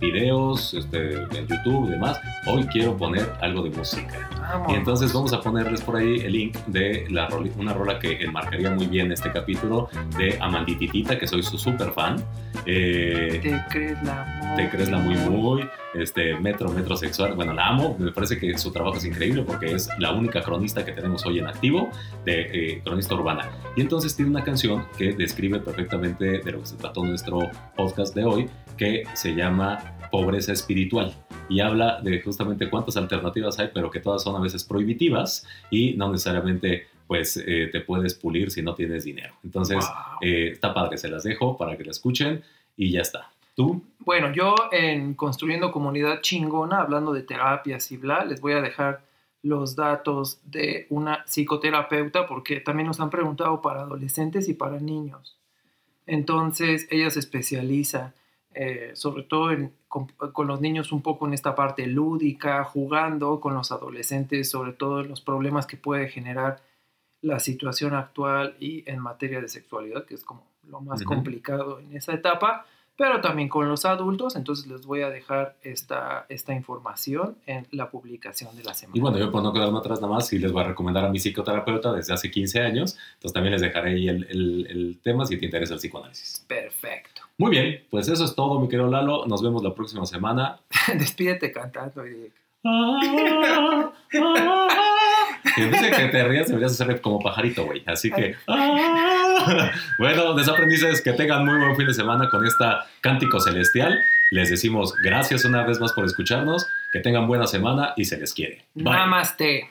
Speaker 1: videos este, en YouTube y demás. Hoy quiero poner algo de música. Y entonces vamos a ponerles por ahí el link de la una rola que enmarcaría muy bien este capítulo de Amandititita, que soy su super fan.
Speaker 2: Eh, te crees la
Speaker 1: muy. Te crees la muy muy. Este, metro, metro sexual. Bueno, la amo. Me parece que su trabajo es increíble porque es la única cronista que tenemos hoy en activo de eh, cronista urbana. Y entonces tiene una canción que describe perfectamente de lo que se trató nuestro podcast de hoy, que se llama Pobreza Espiritual y habla de justamente cuántas alternativas hay, pero que todas son a veces prohibitivas y no necesariamente pues eh, te puedes pulir si no tienes dinero. Entonces, eh, está padre, se las dejo para que la escuchen y ya está. ¿Tú?
Speaker 2: Bueno, yo en Construyendo Comunidad Chingona, hablando de terapias y bla, les voy a dejar los datos de una psicoterapeuta porque también nos han preguntado para adolescentes y para niños. Entonces, ella se especializa eh, sobre todo con, los niños un poco en esta parte lúdica, jugando con los adolescentes, sobre todo los problemas que puede generar la situación actual y en materia de sexualidad, que es como lo más complicado en esa etapa pero también con los adultos. Entonces les voy a dejar esta, esta información en la publicación de la semana.
Speaker 1: Y bueno, yo por no quedarme atrás nada más, y les voy a recomendar a mi psicoterapeuta desde hace 15 años. Entonces también les dejaré ahí el, el, tema si te interesa el psicoanálisis.
Speaker 2: Perfecto.
Speaker 1: Muy bien, pues eso es todo, mi querido Lalo. Nos vemos la próxima semana.
Speaker 2: Despídete cantando, Eric.
Speaker 1: en vez de que te rías, deberías hacer como pajarito, güey. Así que. ¡ah! bueno, desaprendices, que tengan muy buen fin de semana con esta cántico celestial. Les decimos gracias una vez más por escucharnos. Que tengan buena semana y se les quiere.
Speaker 2: Bye. Namaste.